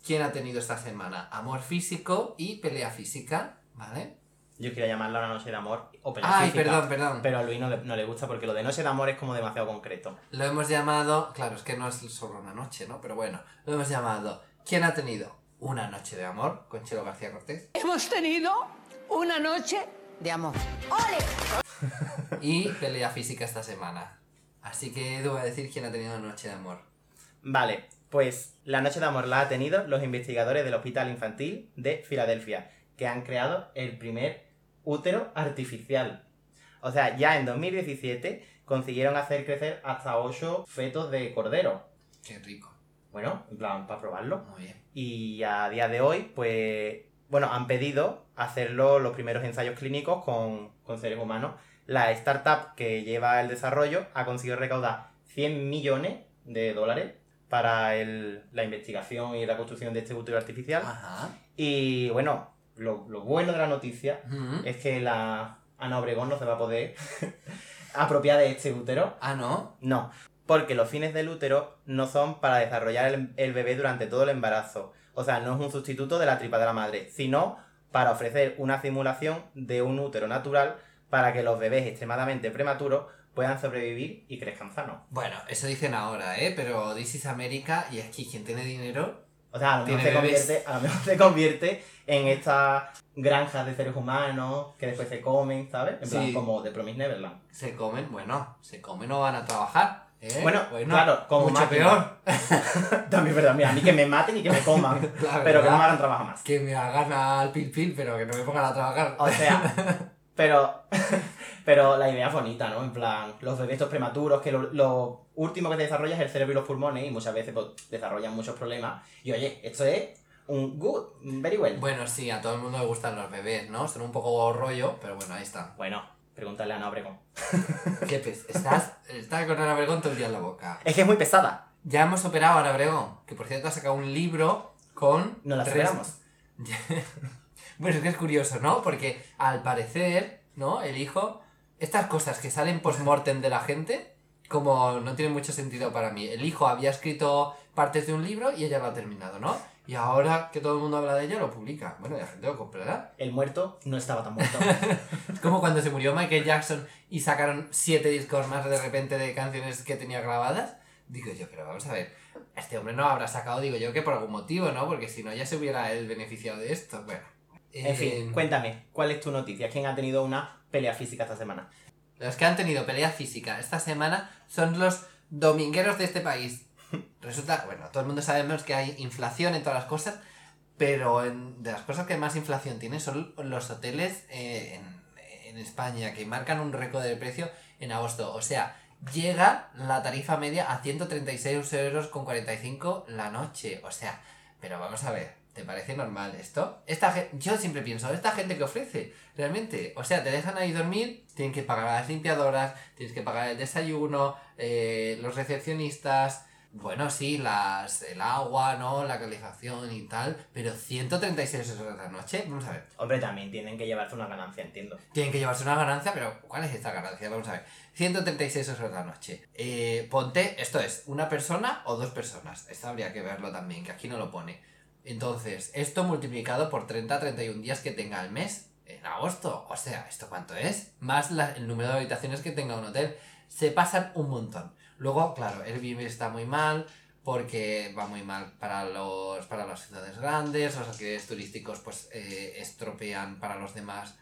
quién ha tenido esta semana amor físico y pelea física, ¿vale?
Yo quería llamarla una noche de amor o pelea
Ay,
física,
perdón, perdón.
Pero a Luis no le, no le gusta porque lo de noche de amor es como demasiado concreto.
Lo hemos llamado, claro, es que no es solo una noche, ¿no? Pero bueno, lo hemos llamado ¿Quién ha tenido una noche de amor con Chelo García Cortés?
Hemos tenido una noche de amor.
Y pelea física esta semana. Así que a decir quién ha tenido una noche de amor.
Vale, pues la noche de amor la ha tenido los investigadores del Hospital Infantil de Filadelfia, que han creado el primer útero artificial. O sea, ya en 2017 consiguieron hacer crecer hasta 8 fetos de cordero.
Qué rico.
Bueno, en plan, para probarlo.
Muy bien.
Y a día de hoy, pues, bueno, han pedido hacerlo los primeros ensayos clínicos con, con seres humanos. La startup que lleva el desarrollo ha conseguido recaudar 100 millones de dólares para el- la investigación y la construcción de este útero artificial.
Ajá.
Y bueno, lo, lo bueno de la noticia es que la Ana Obregón no se va a poder apropiar de este útero.
Ah, ¿no?
No, porque los fines del útero no son para desarrollar el, el bebé durante todo el embarazo. O sea, no es un sustituto de la tripa de la madre, sino para ofrecer una simulación de un útero natural para que los bebés extremadamente prematuros puedan sobrevivir y crezcan sanos.
Bueno, eso dicen ahora, ¿eh? Pero This is America y aquí quien tiene dinero...
O sea, a lo mejor, se convierte, a lo mejor se convierte en estas granjas de seres humanos que después se comen, ¿sabes? En plan, como de Promise Neverland.
Se comen, bueno, se comen o van a trabajar. ¿eh?
Bueno, claro, como
mucho
máquina.
peor.
También verdad, mira, a mí que me maten y que me coman,
La
pero que no
verdad.
me hagan trabajar más.
Que me hagan al pil pil, pero que no me pongan a trabajar.
O sea, pero, pero la idea es bonita, ¿no? En plan, los bebés estos prematuros, que lo, lo último que se desarrolla es el cerebro y los pulmones, y muchas veces pues, desarrollan muchos problemas. Y oye, esto es un good, very well.
Bueno, sí, a todo el mundo le gustan los bebés, ¿no? Son un poco rollo, pero bueno, ahí está.
Bueno, pregúntale a Ana Obregón.
¿Qué pes? Estás, estás con Ana Obregón todo el día en la boca.
Es que es muy pesada.
Ya hemos operado a Ana Obregón, que por cierto ha sacado un libro con...
No la
tres-
superamos.
bueno, es que es curioso, ¿no? Porque al parecer, ¿no? El hijo, estas cosas que salen post-mortem de la gente, como no tienen mucho sentido para mí. El hijo había escrito partes de un libro y ella lo ha terminado, ¿no? Y ahora que todo el mundo habla de ella, lo publica. Bueno, la gente lo comprará.
El muerto no estaba tan muerto.
Es como cuando se murió Michael Jackson y sacaron siete discos más de repente de canciones que tenía grabadas. Digo yo, pero vamos a ver, este hombre no habrá sacado, digo yo, que por algún motivo, ¿no? Porque si no, ya se hubiera él beneficiado de esto. Bueno.
En
eh,
fin, cuéntame, ¿cuál es tu noticia? ¿Quién ha tenido una pelea física esta semana?
Los que han tenido pelea física esta semana son los domingueros de este país. Resulta, bueno, todo el mundo sabemos que hay inflación en todas las cosas, pero en- de las cosas que más inflación tiene son los hoteles eh, en, en España, que marcan un récord de precio en agosto. O sea, llega la tarifa media a 136 euros con 45 la noche. O sea, pero vamos a ver, ¿te parece normal esto? Esta gen- yo siempre pienso, esta gente que ofrece, realmente, o sea, te dejan ahí dormir, tienen que pagar a las limpiadoras, tienes que pagar el desayuno, eh, los recepcionistas, bueno, sí, las, el agua, ¿no? La calefacción y tal, pero 136 euros la noche, vamos a ver.
Hombre, también tienen que llevarse una ganancia, entiendo.
Tienen que llevarse una ganancia, pero ¿cuál es esta ganancia? Vamos a ver. 136 euros la noche. Eh, ponte, esto es, una persona o dos personas. Esto habría que verlo también, que aquí no lo pone. Entonces, esto multiplicado por 30-31 días que tenga el mes en agosto. O sea, ¿esto cuánto es? Más la- el número de habitaciones que tenga un hotel. Se pasan un montón. Luego, claro, Airbnb está muy mal porque va muy mal para los para las ciudades grandes, los alquileres turísticos pues eh, estropean para los demás,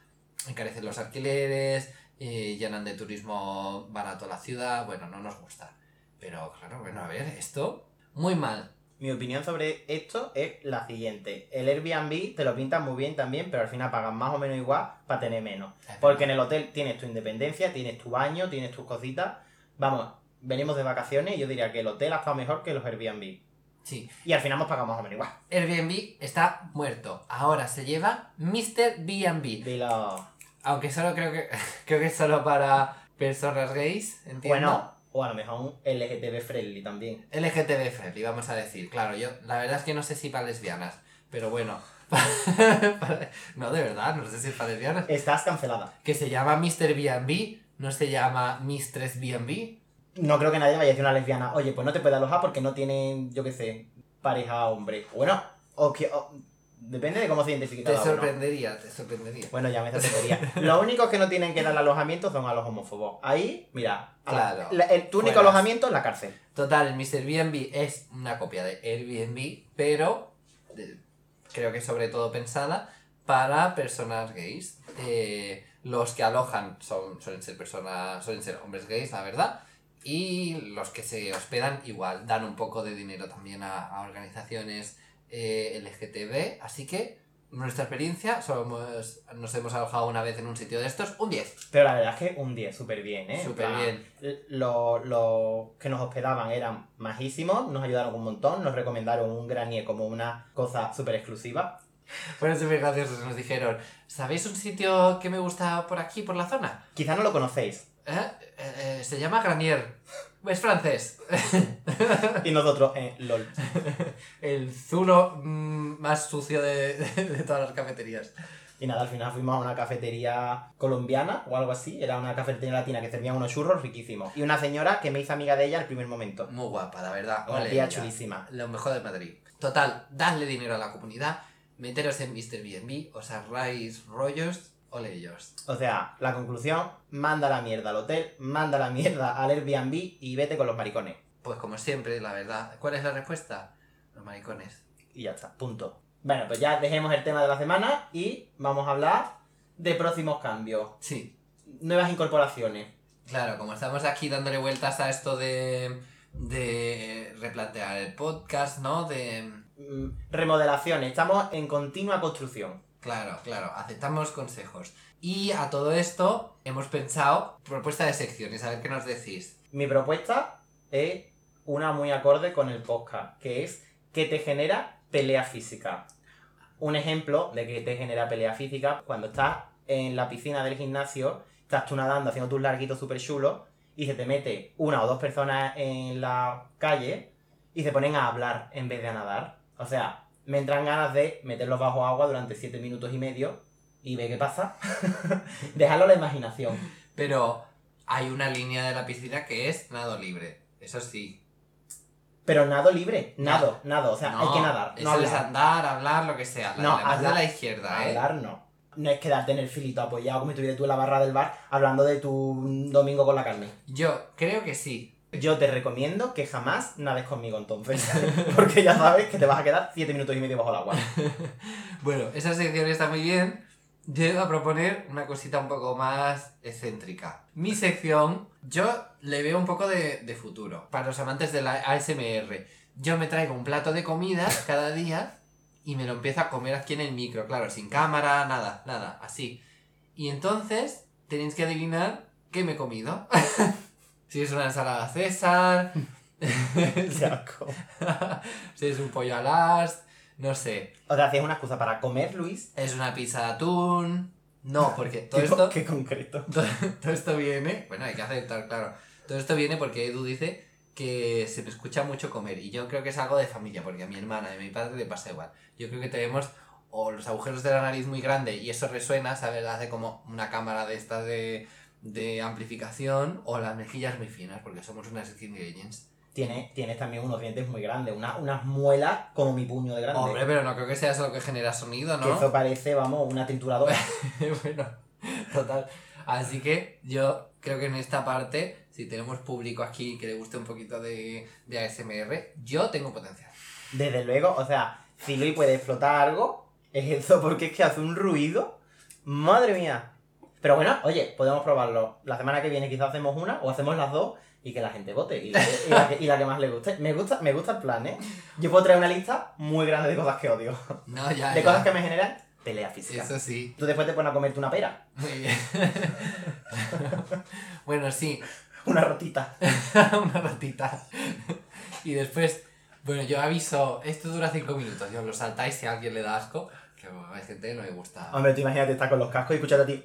encarecen los alquileres, llenan de turismo barato la ciudad, bueno, no nos gusta. Pero claro, bueno, a ver, esto muy mal.
Mi opinión sobre esto es la siguiente. El Airbnb te lo pintan muy bien también, pero al final pagas más o menos igual para tener menos. Porque en el hotel tienes tu independencia, tienes tu baño, tienes tus cositas. Vamos, venimos de vacaciones y yo diría que el hotel ha estado mejor que los Airbnb.
Sí,
Y al final hemos pagado más o menos igual.
Airbnb está muerto. Ahora se lleva Mr. B&B.
Dilo.
Aunque solo creo que creo que es solo para personas gays, entiendo.
Bueno, o a lo mejor un LGTB friendly también.
LGTB friendly, vamos a decir. Claro, yo la verdad es que no sé si para lesbianas, pero bueno. Para- no, de verdad, no sé si es para lesbianas.
Estás cancelada.
Que se llama Mr. B&B, no se llama Mistress B&B.
No creo que nadie vaya a decir a una lesbiana, oye, pues no te puedes alojar porque no tienen, yo qué sé, pareja hombre. Bueno, O que, o- depende de cómo se identifique
Te
cada uno.
sorprendería, te sorprendería.
Bueno, ya me sorprendería. Los únicos que no tienen que dar alojamiento son a los homófobos. Ahí, mira, la-
Claro.
la- el, tu único
Fueras.
alojamiento es la cárcel.
Total, el Mr. BNB es una copia de Airbnb, pero de- creo que sobre todo pensada para personas gays. Eh, los que alojan son, suelen ser personas, suelen ser hombres gays, la verdad. Y los que se hospedan igual, dan un poco de dinero también a, a organizaciones eh, LGTB. Así que, nuestra experiencia, somos, nos hemos alojado una vez en un sitio de estos, un 10.
Pero la verdad es que un 10, súper bien, ¿eh?
Súper bien.
Los los que nos hospedaban eran majísimos, nos ayudaron un montón, nos recomendaron un granier como una cosa súper exclusiva.
Fueron súper graciosos, nos dijeron, ¿sabéis un sitio que me gusta por aquí, por la zona?
Quizá no lo conocéis.
¿Eh? Eh, eh, se llama Granier. Es francés.
Y nosotros, eh, lol.
El zulo mm, más sucio de, de- de todas las cafeterías.
Y nada, al final fuimos a una cafetería colombiana o algo así. Era una cafetería latina que servía unos churros riquísimos. Y una señora que me hizo amiga de ella al primer momento.
Muy guapa, la verdad.
Una
Ole
tía chulísima.
Lo mejor de Madrid. Total, dadle dinero a la comunidad, meteros en Mr. Os ahorráis rollos, ole ellos.
O sea, la conclusión, manda la mierda al hotel, manda la mierda al Airbnb y vete con los maricones.
Pues como siempre, la verdad. ¿Cuál es la respuesta? Los maricones.
Y ya está, punto. Bueno, pues ya dejemos el tema de la semana y vamos a hablar de próximos cambios.
Sí,
Nuevas incorporaciones.
Claro, como estamos aquí dándole vueltas a esto de, de replantear el podcast, ¿no? De...
Mm, Remodelaciones. Estamos en continua construcción.
Claro, claro, aceptamos consejos. Y a todo esto hemos pensado propuesta de secciones, a ver qué nos decís.
Mi propuesta es una muy acorde con el podcast, que es que te genera pelea física. Un ejemplo de que te genera pelea física cuando estás en la piscina del gimnasio, estás tú nadando haciendo tus larguitos súper chulos y se te mete una o dos personas en la calle y se ponen a hablar en vez de a nadar. O sea, me entran ganas de meterlos bajo agua durante 7 minutos y medio y ve qué pasa. Dejarlo a la imaginación.
Pero hay una línea de la piscina que es nado libre, eso sí.
Pero nado libre, nado, nado, o sea,
No,
hay que nadar, no
eso es
hablar.
andar, hablar, lo que sea. La,
No,
la
hablar-
la izquierda, ¿eh?
Hablar no. No es quedarte en el filito apoyado como si estuvieras tú en la barra del bar hablando de tu domingo con la carne.
Yo creo que sí.
Yo te recomiendo que jamás nades conmigo entonces. Porque ya sabes que te vas a quedar 7 minutos y medio bajo el agua.
Bueno, esa sección está muy bien. Yo iba a proponer una cosita un poco más excéntrica. Mi sección, yo le veo un poco de, de futuro. Para los amantes de la ASMR, yo me traigo un plato de comida cada día y me lo empiezo a comer aquí en el micro. Claro, sin cámara, nada, nada, así. Y entonces tenéis que adivinar qué me he comido. si es una ensalada César, si es un pollo al as, no sé.
O sea, es una excusa para comer, Luis.
¿Es una pizza de atún? No, porque todo esto,
qué concreto.
todo, todo esto viene... Bueno, hay que aceptar, claro. Todo esto viene porque Edu dice que se me escucha mucho comer. Y yo creo que es algo de familia, porque a mi hermana y a mi padre le pasa igual. Yo creo que tenemos o los agujeros de la nariz muy grandes y eso resuena, ¿sabes? Hace como una cámara de estas de, de amplificación o las mejillas muy finas, porque somos unas skin agents.
Tienes, tienes también unos dientes muy grandes, una- unas muelas como mi puño de grande.
Hombre, pero no creo que sea eso lo que genera sonido,
Que
¿no?
eso parece, vamos, una trituradora.
bueno, total. Así que yo creo que en esta parte, si tenemos público aquí que le guste un poquito de, de ASMR, yo tengo potencial.
Desde luego, o sea, si Luis puede explotar algo, es eso, porque es que hace un ruido. Madre mía. Pero bueno, oye, podemos probarlo. La semana que viene quizás hacemos una o hacemos las dos y que la gente vote. Y la, que- y la que, y la que más le guste. Me gusta, me gusta el plan, ¿eh? Yo puedo traer una lista muy grande de cosas que odio.
No, ya,
De
ya.
cosas que me generan pelea física.
Eso sí.
Tú después te pones a comerte una pera,
Muy bien. bueno, sí,
una rotita.
una ratita. y después, bueno, yo aviso, esto dura 5 minutos, yo lo saltáis si a alguien le da asco, que hay gente que no le gusta.
Hombre, tú imagínate estar con los cascos y escucharte a ti.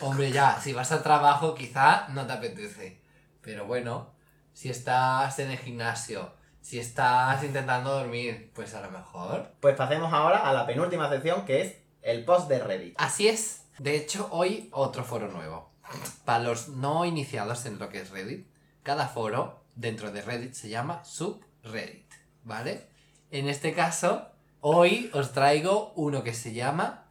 Hombre, ya, si vas al trabajo quizá no te apetece. Pero bueno, si estás en el gimnasio, si estás intentando dormir, pues a lo mejor.
Pues pasemos ahora a la penúltima sección que es el post de Reddit.
Así es. De hecho, hoy otro foro nuevo. Para los no iniciados en lo que es Reddit, cada foro dentro de Reddit se llama subreddit, ¿vale? En este caso, Hoy os traigo uno que se llama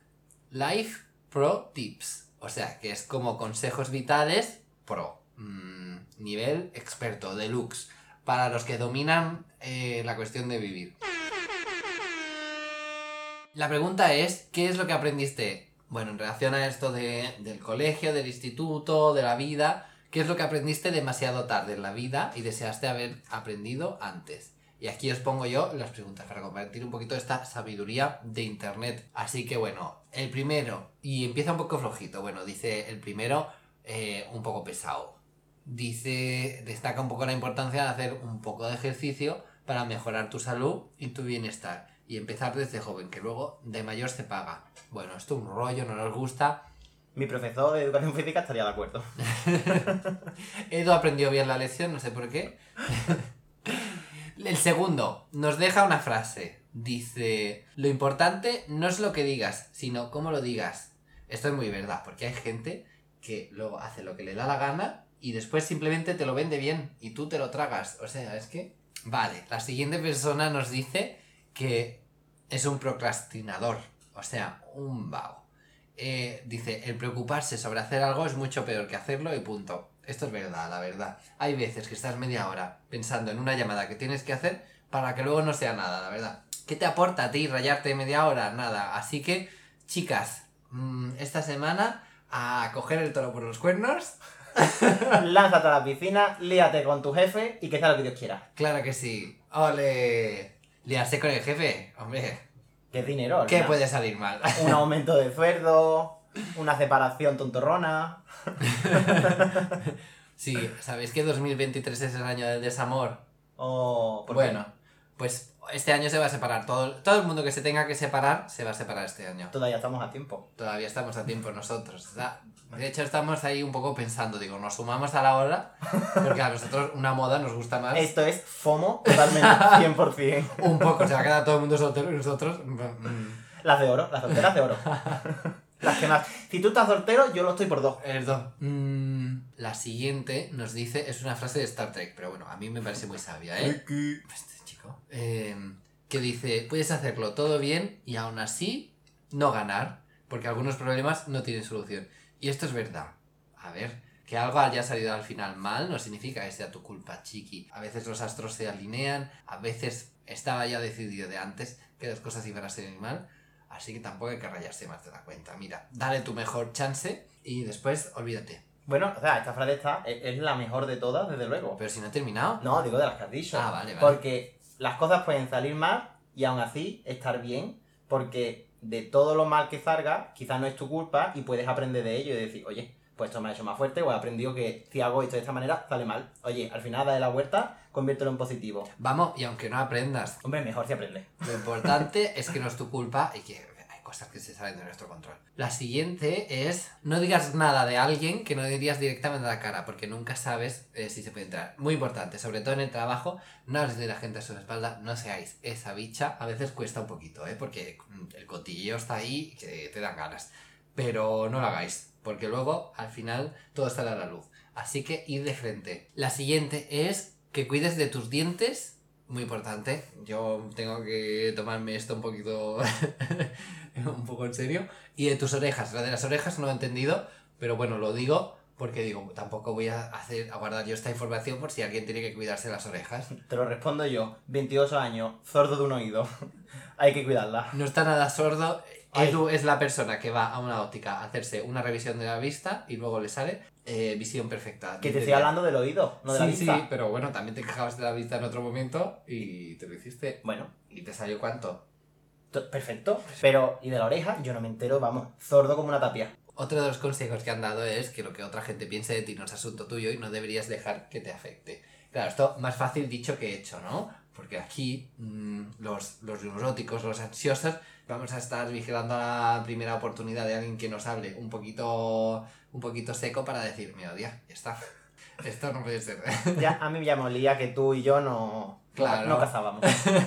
Life Pro Tips. O sea, que es como consejos vitales pro. Mm, nivel experto, deluxe. Para los que dominan eh, la cuestión de vivir. La pregunta es, ¿qué es lo que aprendiste? Bueno, en relación a esto de- del colegio, del instituto, de la vida, ¿qué es lo que aprendiste demasiado tarde en la vida y deseaste haber aprendido antes? Y aquí os pongo yo las preguntas para compartir un poquito esta sabiduría de internet. Así que bueno, el primero, y empieza un poco flojito, bueno, dice el primero eh, un poco pesado. Dice, destaca un poco la importancia de hacer un poco de ejercicio para mejorar tu salud y tu bienestar. Y empezar desde joven, que luego de mayor se paga. Bueno, esto es un rollo, no nos gusta.
Mi profesor de educación física estaría de acuerdo.
Edu aprendió bien la lección, no sé por qué. El segundo nos deja una frase. Dice, lo importante no es lo que digas, sino cómo lo digas. Esto es muy verdad, porque hay gente que luego hace lo que le da la gana y después simplemente te lo vende bien y tú te lo tragas. O sea, es que... Vale, la siguiente persona nos dice que es un procrastinador, o sea, un vago. Eh, dice, el preocuparse sobre hacer algo es mucho peor que hacerlo y punto. Esto es verdad, la verdad. Hay veces que estás media hora pensando en una llamada que tienes que hacer para que luego no sea nada, la verdad. ¿Qué te aporta a ti rayarte media hora? Nada. Así que, chicas, mm, esta semana a coger el toro por los cuernos.
Lánzate a la piscina, líate con tu jefe y que sea lo que Dios quiera.
Claro que sí. ¡Ole! Liarse con el jefe, hombre.
Es dinero.
¿Qué puede salir mal?
Un aumento de sueldo, una separación tontorrona.
Sí, ¿sabéis que 2023 es el año del desamor?
O. ¿por qué?
Bueno, pues este año se va a separar. Todo, todo el mundo que se tenga que separar se va a separar este año.
Todavía estamos a tiempo.
Todavía estamos a tiempo nosotros. De hecho, estamos ahí un poco pensando, digo, nos sumamos a la hora, porque a nosotros una moda nos gusta más.
Esto es FOMO totalmente, 100%.
Un poco, se va a quedar todo el mundo soltero y nosotros... mm,
Las de oro, las solteras de oro. Las que más. Si tú estás soltero, yo lo estoy por dos.
Es dos. Mm, la siguiente nos dice, es una frase de Star Trek, pero bueno, a mí me parece muy sabia, ¿eh? Este chico. Eh, que dice, puedes hacerlo todo bien y aún así no ganar, porque algunos problemas no tienen solución. Y esto es verdad. A ver, que algo haya salido al final mal no significa que sea tu culpa, chiqui. A veces los astros se alinean, a veces estaba ya decidido de antes que las cosas iban a salir mal, así que tampoco hay que rayarse más de la cuenta. Mira, dale tu mejor chance y después olvídate.
Bueno, o sea, esta frase está, es, es la mejor de todas, desde luego.
Pero si no he terminado.
No, digo de las que has dicho.
Ah, vale, vale.
Porque las cosas pueden salir mal y aún así estar bien, porque de todo lo mal que salga, quizás no es tu culpa y puedes aprender de ello y decir, oye, pues esto me ha hecho más fuerte o he aprendido que si hago esto de esta manera, sale mal. Oye, al final dale la vuelta, conviértelo en positivo.
Vamos, y aunque no aprendas,
Hombre, mejor si aprende.
Lo importante es que no es tu culpa y que hay cosas que se salen de nuestro control. La siguiente es no digas nada de alguien que no dirías directamente a la cara, porque nunca sabes eh, si se puede entrar. Muy importante, sobre todo en el trabajo, no hables de la gente a su espalda, no seáis esa bicha. A veces cuesta un poquito, ¿eh? porque mm, el cotilleo está ahí que te dan ganas. Pero no lo hagáis, porque luego al final todo sale a la luz. Así que id de frente. La siguiente es que cuides de tus dientes muy importante. Yo tengo que tomarme esto un poquito. un poco en serio. Y de tus orejas. La de las orejas no lo he entendido, pero bueno, lo digo porque digo, tampoco voy a hacer a guardar yo esta información por si alguien tiene que cuidarse las orejas.
Te lo respondo yo, 28 años, sordo de un oído. Hay que cuidarla.
No está nada sordo. Edu es la persona que va a una óptica a hacerse una revisión de la vista y luego le sale eh, visión perfecta.
Que te estoy hablando del oído, no de la
sí,
vista.
sí, pero bueno, también te quejabas de la vista en otro momento y te lo hiciste.
Bueno,
¿Y te salió cuánto?
to- perfecto. Pero, y de la oreja, yo no me entero, vamos, sordo como una tapia.
Otro de los consejos que han dado es que lo que otra gente piense de ti no es asunto tuyo y no deberías dejar que te afecte. Claro, esto más fácil dicho que hecho, ¿no? Porque aquí mm, los, los neuróticos, los ansiosos, vamos a estar vigilando a la primera oportunidad de alguien que nos hable un poquito, un poquito seco para decir, me odia, ya está. Esto no puede ser.
Ya, a mí ya me olía que tú y yo no,
Claro.
no, no cazábamos.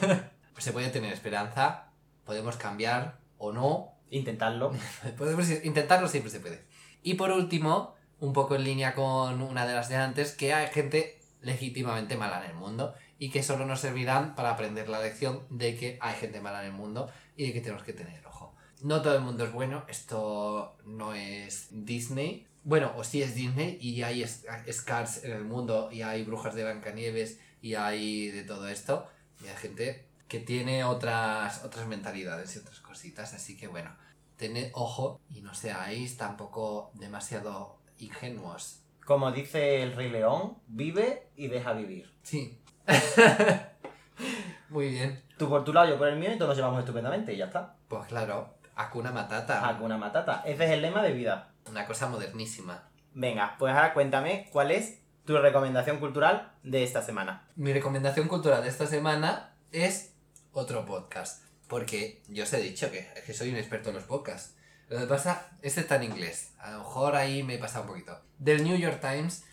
Se puede tener esperanza, podemos cambiar o no,
Intentarlo.
Podemos intentarlo, siempre se puede. Y por último, un poco en línea con una de las de antes, que hay gente legítimamente mala en el mundo y que solo nos servirán para aprender la lección de que hay gente mala en el mundo y de que tenemos que tener ojo. No todo el mundo es bueno, esto no es Disney. Bueno, o sí es Disney y hay Scars en el mundo y hay brujas de Blancanieves y hay de todo esto. Y hay gente que tiene otras, otras mentalidades y otras cositas, así que bueno, tened ojo y no seáis tampoco demasiado ingenuos.
Como dice el Rey León, vive y deja vivir.
Sí. Muy bien.
Tú por tu lado, yo por el mío y todos nos llevamos estupendamente y ya está.
Pues claro, Hakuna Matata.
Hakuna Matata. Ese es el lema de vida.
Una cosa modernísima.
Venga, pues ahora cuéntame cuál es tu recomendación cultural de esta semana.
Mi recomendación cultural de esta semana es otro podcast. Porque yo os he dicho que, que soy un experto en los podcasts. Lo que pasa, este está en inglés. A lo mejor ahí me he pasado un poquito. Del New York Times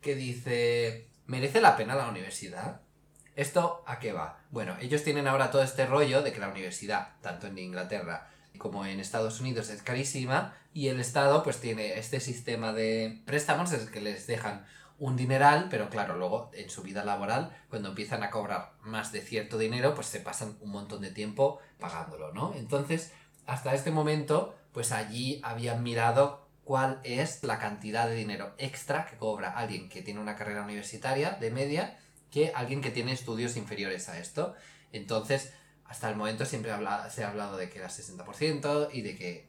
que dice, ¿merece la pena la universidad? ¿Esto a qué va? Bueno, ellos tienen ahora todo este rollo de que la universidad, tanto en Inglaterra como en Estados Unidos, es carísima y el Estado pues tiene este sistema de préstamos el que les dejan un dineral, pero claro, luego en su vida laboral, cuando empiezan a cobrar más de cierto dinero, pues se pasan un montón de tiempo pagándolo, ¿no? Entonces, hasta este momento, pues allí habían mirado cuál es la cantidad de dinero extra que cobra alguien que tiene una carrera universitaria de media que alguien que tiene estudios inferiores a esto. Entonces, hasta el momento siempre se ha hablado de que era 60% y de que,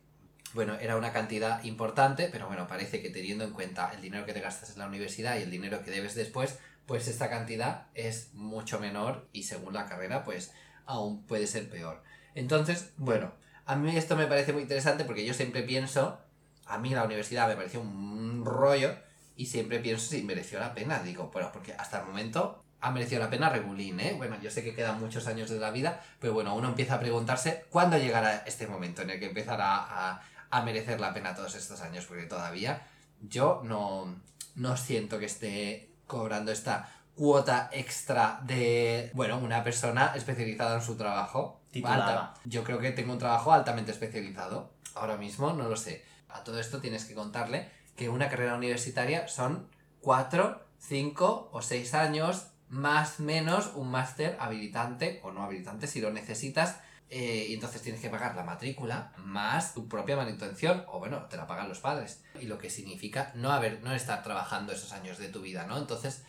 bueno, era una cantidad importante, pero bueno, parece que teniendo en cuenta el dinero que te gastas en la universidad y el dinero que debes después, pues esta cantidad es mucho menor y según la carrera, pues aún puede ser peor. Entonces, bueno, a mí esto me parece muy interesante porque yo siempre pienso, a mí la universidad me pareció un rollo y siempre pienso si mereció la pena. Digo, bueno, porque hasta el momento ha merecido la pena regulín, ¿eh? Bueno, yo sé que quedan muchos años de la vida, pero bueno, uno empieza a preguntarse cuándo llegará este momento en el que empezará a, a merecer la pena todos estos años, porque todavía yo no, no siento que esté cobrando esta cuota extra de, bueno, una persona especializada en su trabajo.
Titulada.
Alta. Yo creo que tengo un trabajo altamente especializado. Ahora mismo no lo sé. A todo esto tienes que contarle que una carrera universitaria son 4, 5 o 6 años más menos un máster habilitante o no habilitante si lo necesitas. eh, y entonces tienes que pagar la matrícula más tu propia manutención, o bueno, te la pagan los padres. Y lo que significa no haber, no estar trabajando esos años de tu vida, ¿no? Entonces,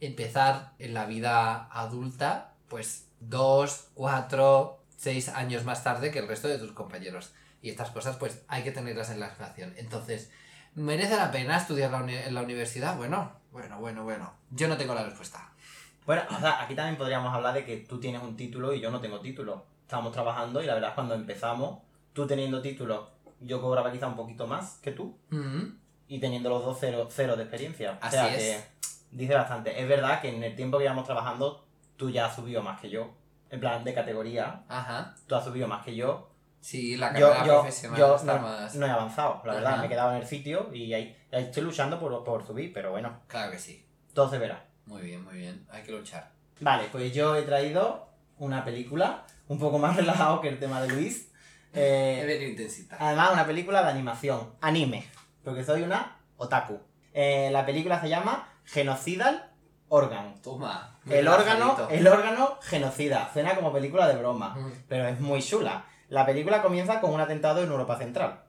empezar en la vida adulta, pues dos, cuatro, seis años más tarde que el resto de tus compañeros. Y estas cosas, pues hay que tenerlas en la ecuación. Entonces, ¿merece la pena estudiar la uni- en la universidad? Bueno, bueno, bueno, bueno. Yo no tengo la respuesta.
Bueno, o sea, aquí también podríamos hablar de que tú tienes un título y yo no tengo título. Estamos trabajando y la verdad es cuando empezamos, tú teniendo título, yo cobraba quizá un poquito más que tú
Mm,
y teniendo los dos cero, cero de experiencia.
Así
o sea
es.
que dice bastante. Es verdad que en el tiempo que llevamos trabajando, tú ya has subido más que yo. En plan, de categoría,
Ajá.
tú has subido más que yo.
Sí, la carrera
yo,
profesional
yo
está
no,
más...
no he avanzado, la verdad.
Ajá.
Me he quedado en el sitio y ahí, ahí estoy luchando por, por subir, pero bueno,
Claro que sí.
todo se verá.
Muy bien, muy bien. Hay que luchar.
Vale, pues yo he traído una película un poco más relajado que el tema de Luis. Eh,
venido intensita.
además, una película de animación, anime, porque soy una otaku. Eh, la película se llama Genocidal Organ.
Toma.
El órgano, el órgano genocida. Suena como película de broma,
Mm.
pero es muy chula. La película comienza con un atentado en Europa Central.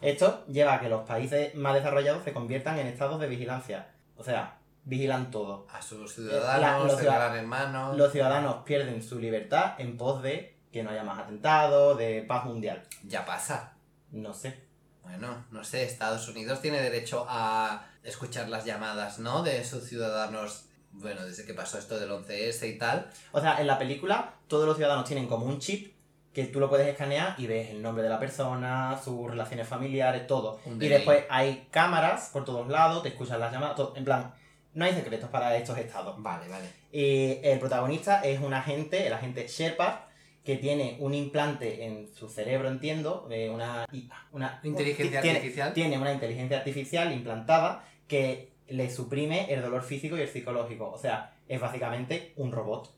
Esto lleva a que los países más desarrollados se conviertan en estados de vigilancia. O sea, vigilan todo.
A sus
La-
ciudadanos,
los
el
ciudad-
gran hermano.
Los ciudadanos pierden su libertad en pos de que no haya más atentados, de paz mundial.
Ya pasa.
No sé.
Bueno, no sé, Estados Unidos tiene derecho a escuchar las llamadas, ¿no? De sus ciudadanos, bueno, desde que pasó esto del 11S y tal.
O sea, en la película todos los ciudadanos tienen como un chip que tú lo puedes escanear y ves el nombre de la persona, sus relaciones familiares, todo.
Un
Y después hay cámaras por todos lados, te escuchan las llamadas, todo. En plan, no hay secretos para estos estados.
Vale, vale.
Y el protagonista es un agente, el agente Sherpa, que tiene un implante en su cerebro, entiendo, eh, una, una
Inteligencia
tiene-
artificial.
Tiene una inteligencia artificial implantada que le suprime el dolor físico y el psicológico. O sea, es básicamente un robot.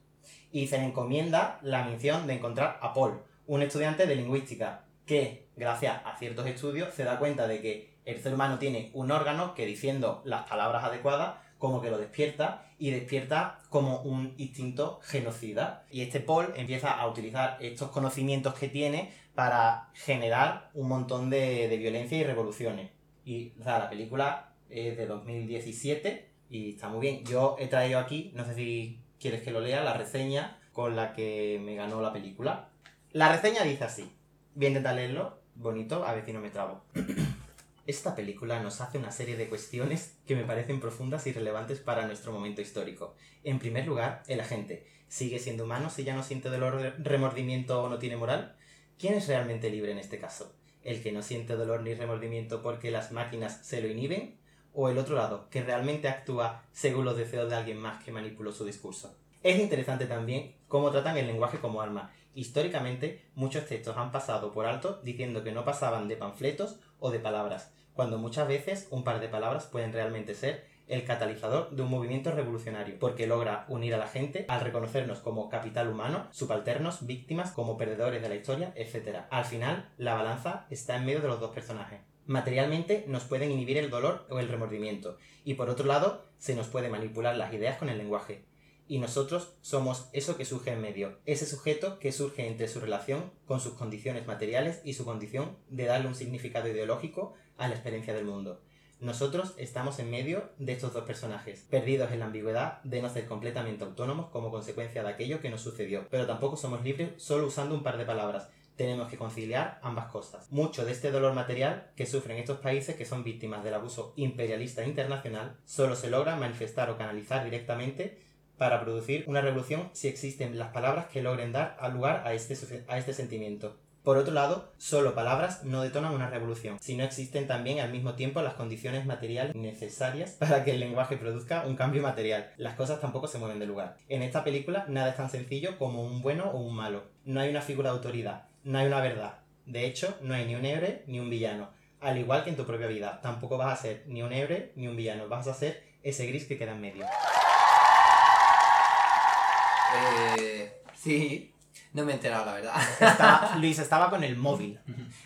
Y se le encomienda la misión de encontrar a Paul, un estudiante de lingüística, que, gracias a ciertos estudios, se da cuenta de que el ser humano tiene un órgano que, diciendo las palabras adecuadas, como que lo despierta y despierta como un instinto genocida. Y este Paul empieza a utilizar estos conocimientos que tiene para generar un montón de, de violencia y revoluciones. Y la película es de 2017 y está muy bien. Yo he traído aquí, no sé si quieres que lo lea, la reseña con la que me ganó la película. La reseña dice así. Voy a intentar leerlo, bonito, a ver si no me trabo. Esta película nos hace una serie de cuestiones que me parecen profundas y relevantes para nuestro momento histórico. En primer lugar, el agente. ¿Sigue siendo humano si ya no siente dolor, remordimiento o no tiene moral? ¿Quién es realmente libre en este caso? ¿El que no siente dolor ni remordimiento porque las máquinas se lo inhiben? ¿O el otro lado, que realmente actúa según los deseos de alguien más que manipuló su discurso? Es interesante también cómo tratan el lenguaje como arma. Históricamente, muchos textos han pasado por alto diciendo que no pasaban de panfletos o de palabras, cuando muchas veces un par de palabras pueden realmente ser el catalizador de un movimiento revolucionario, porque logra unir a la gente al reconocernos como capital humano, subalternos, víctimas, como perdedores de la historia, etc. Al final, la balanza está en medio de los dos personajes. Materialmente nos pueden inhibir el dolor o el remordimiento, y por otro lado, se nos puede manipular las ideas con el lenguaje. Y nosotros somos eso que surge en medio, ese sujeto que surge entre su relación con sus condiciones materiales y su condición de darle un significado ideológico a la experiencia del mundo. Nosotros estamos en medio de estos dos personajes, perdidos en la ambigüedad de no ser completamente autónomos como consecuencia de aquello que nos sucedió, pero tampoco somos libres solo usando un par de palabras. Tenemos que conciliar ambas cosas. Mucho de este dolor material que sufren estos países que son víctimas del abuso imperialista internacional solo se logra manifestar o canalizar directamente para producir una revolución si existen las palabras que logren dar lugar a este, a este sentimiento. Por otro lado, solo palabras no detonan una revolución, si no existen también al mismo tiempo las condiciones materiales necesarias para que el lenguaje produzca un cambio material. Las cosas tampoco se mueven de lugar. En esta película nada es tan sencillo como un bueno o un malo. No hay una figura de autoridad, no hay una verdad. De hecho, no hay ni un héroe ni un villano. Al igual que en tu propia vida, tampoco vas a ser ni un héroe ni un villano, vas a ser ese gris que queda en medio.
Eh, sí, no me he enterado, la verdad.
Estaba- Luis estaba con el móvil.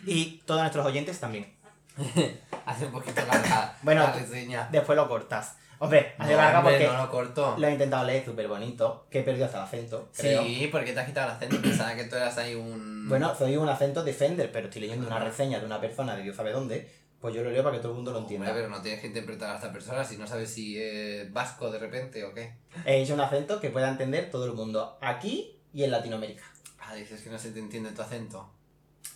Y todos nuestros oyentes también.
Hace un poquito larga
Bueno,
la reseña.
Después lo cortas. Hombre, hace
No,
porque
no lo
lo he intentado leer súper bonito, que he perdido hasta el acento, creo.
Sí, porque te has quitado el acento. Pensaba que tú eras ahí un.
Bueno, soy un acento defender, pero estoy leyendo una reseña de una persona de Dios sabe dónde, pues yo lo leo para que todo el mundo lo entienda.
Hombre, pero no tienes que interpretar a esta persona si no sabes si es vasco de repente o qué.
He hecho un acento que pueda entender todo el mundo, aquí y en Latinoamérica.
Ah, dices que no se te entiende tu acento.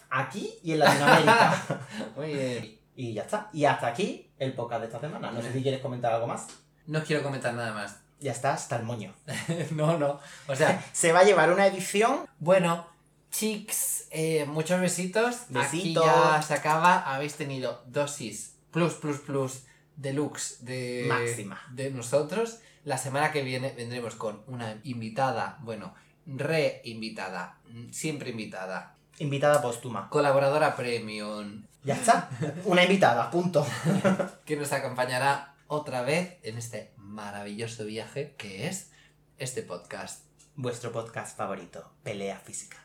Aquí y en Latinoamérica.
Muy bien.
y ya está. Y hasta aquí el podcast de esta semana. No sé si quieres comentar algo más.
No quiero comentar nada más.
Ya está, hasta el moño.
no, no. O sea,
Se va a llevar una edición.
bueno, chicos, eh, muchos besitos.
Besitos.
Aquí ya se acaba. Habéis tenido dosis plus, plus, plus deluxe de,
Máxima.
de nosotros. La semana que viene vendremos con una invitada, bueno, re-invitada, mm, siempre invitada,
Invitada póstuma.
colaboradora premium,
Ya está. Una invitada, punto.
que nos acompañará otra vez en este maravilloso viaje que es este podcast.
Vuestro podcast favorito, Pelea Física.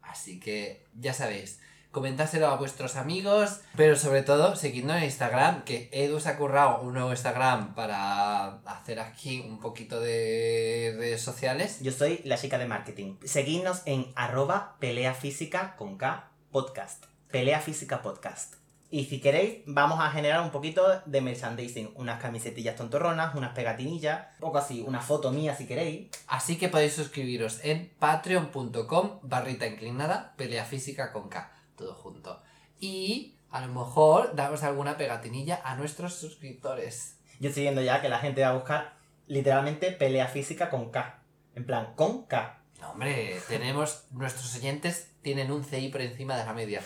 Así que ya sabéis, comentárselo a vuestros amigos, pero sobre todo seguidnos en Instagram, que Edu se ha currado un nuevo Instagram para hacer aquí un poquito de redes sociales.
Yo soy la chica de marketing. Seguidnos en arroba pelea física con K podcast. Pelea física podcast. Y si queréis, vamos a generar un poquito de merchandising. Unas camisetillas tontorronas, unas pegatinillas, un poco así, una foto mía si queréis.
Así que podéis suscribiros en patreon.com barrita inclinada, pelea física con K, todo junto. Y a lo mejor damos alguna pegatinilla a nuestros suscriptores.
Yo estoy viendo ya que la gente va a buscar literalmente pelea física con K. En plan, con K.
No, hombre, tenemos, nuestros oyentes tienen un CI por encima de la media.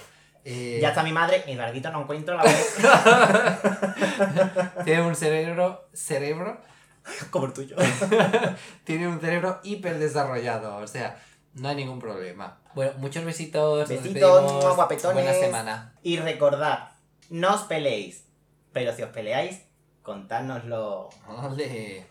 Eh,
Ya está mi madre, y larguito no encuentro la vez
Tiene un cerebro, cerebro,
como el tuyo.
tiene un cerebro hiper desarrollado, o sea, no hay ningún problema. Bueno, muchos besitos.
Besitos, guapetones.
Buena semana.
Y recordad, no os peleéis. Pero si os peleáis, contádnoslo.
Ole.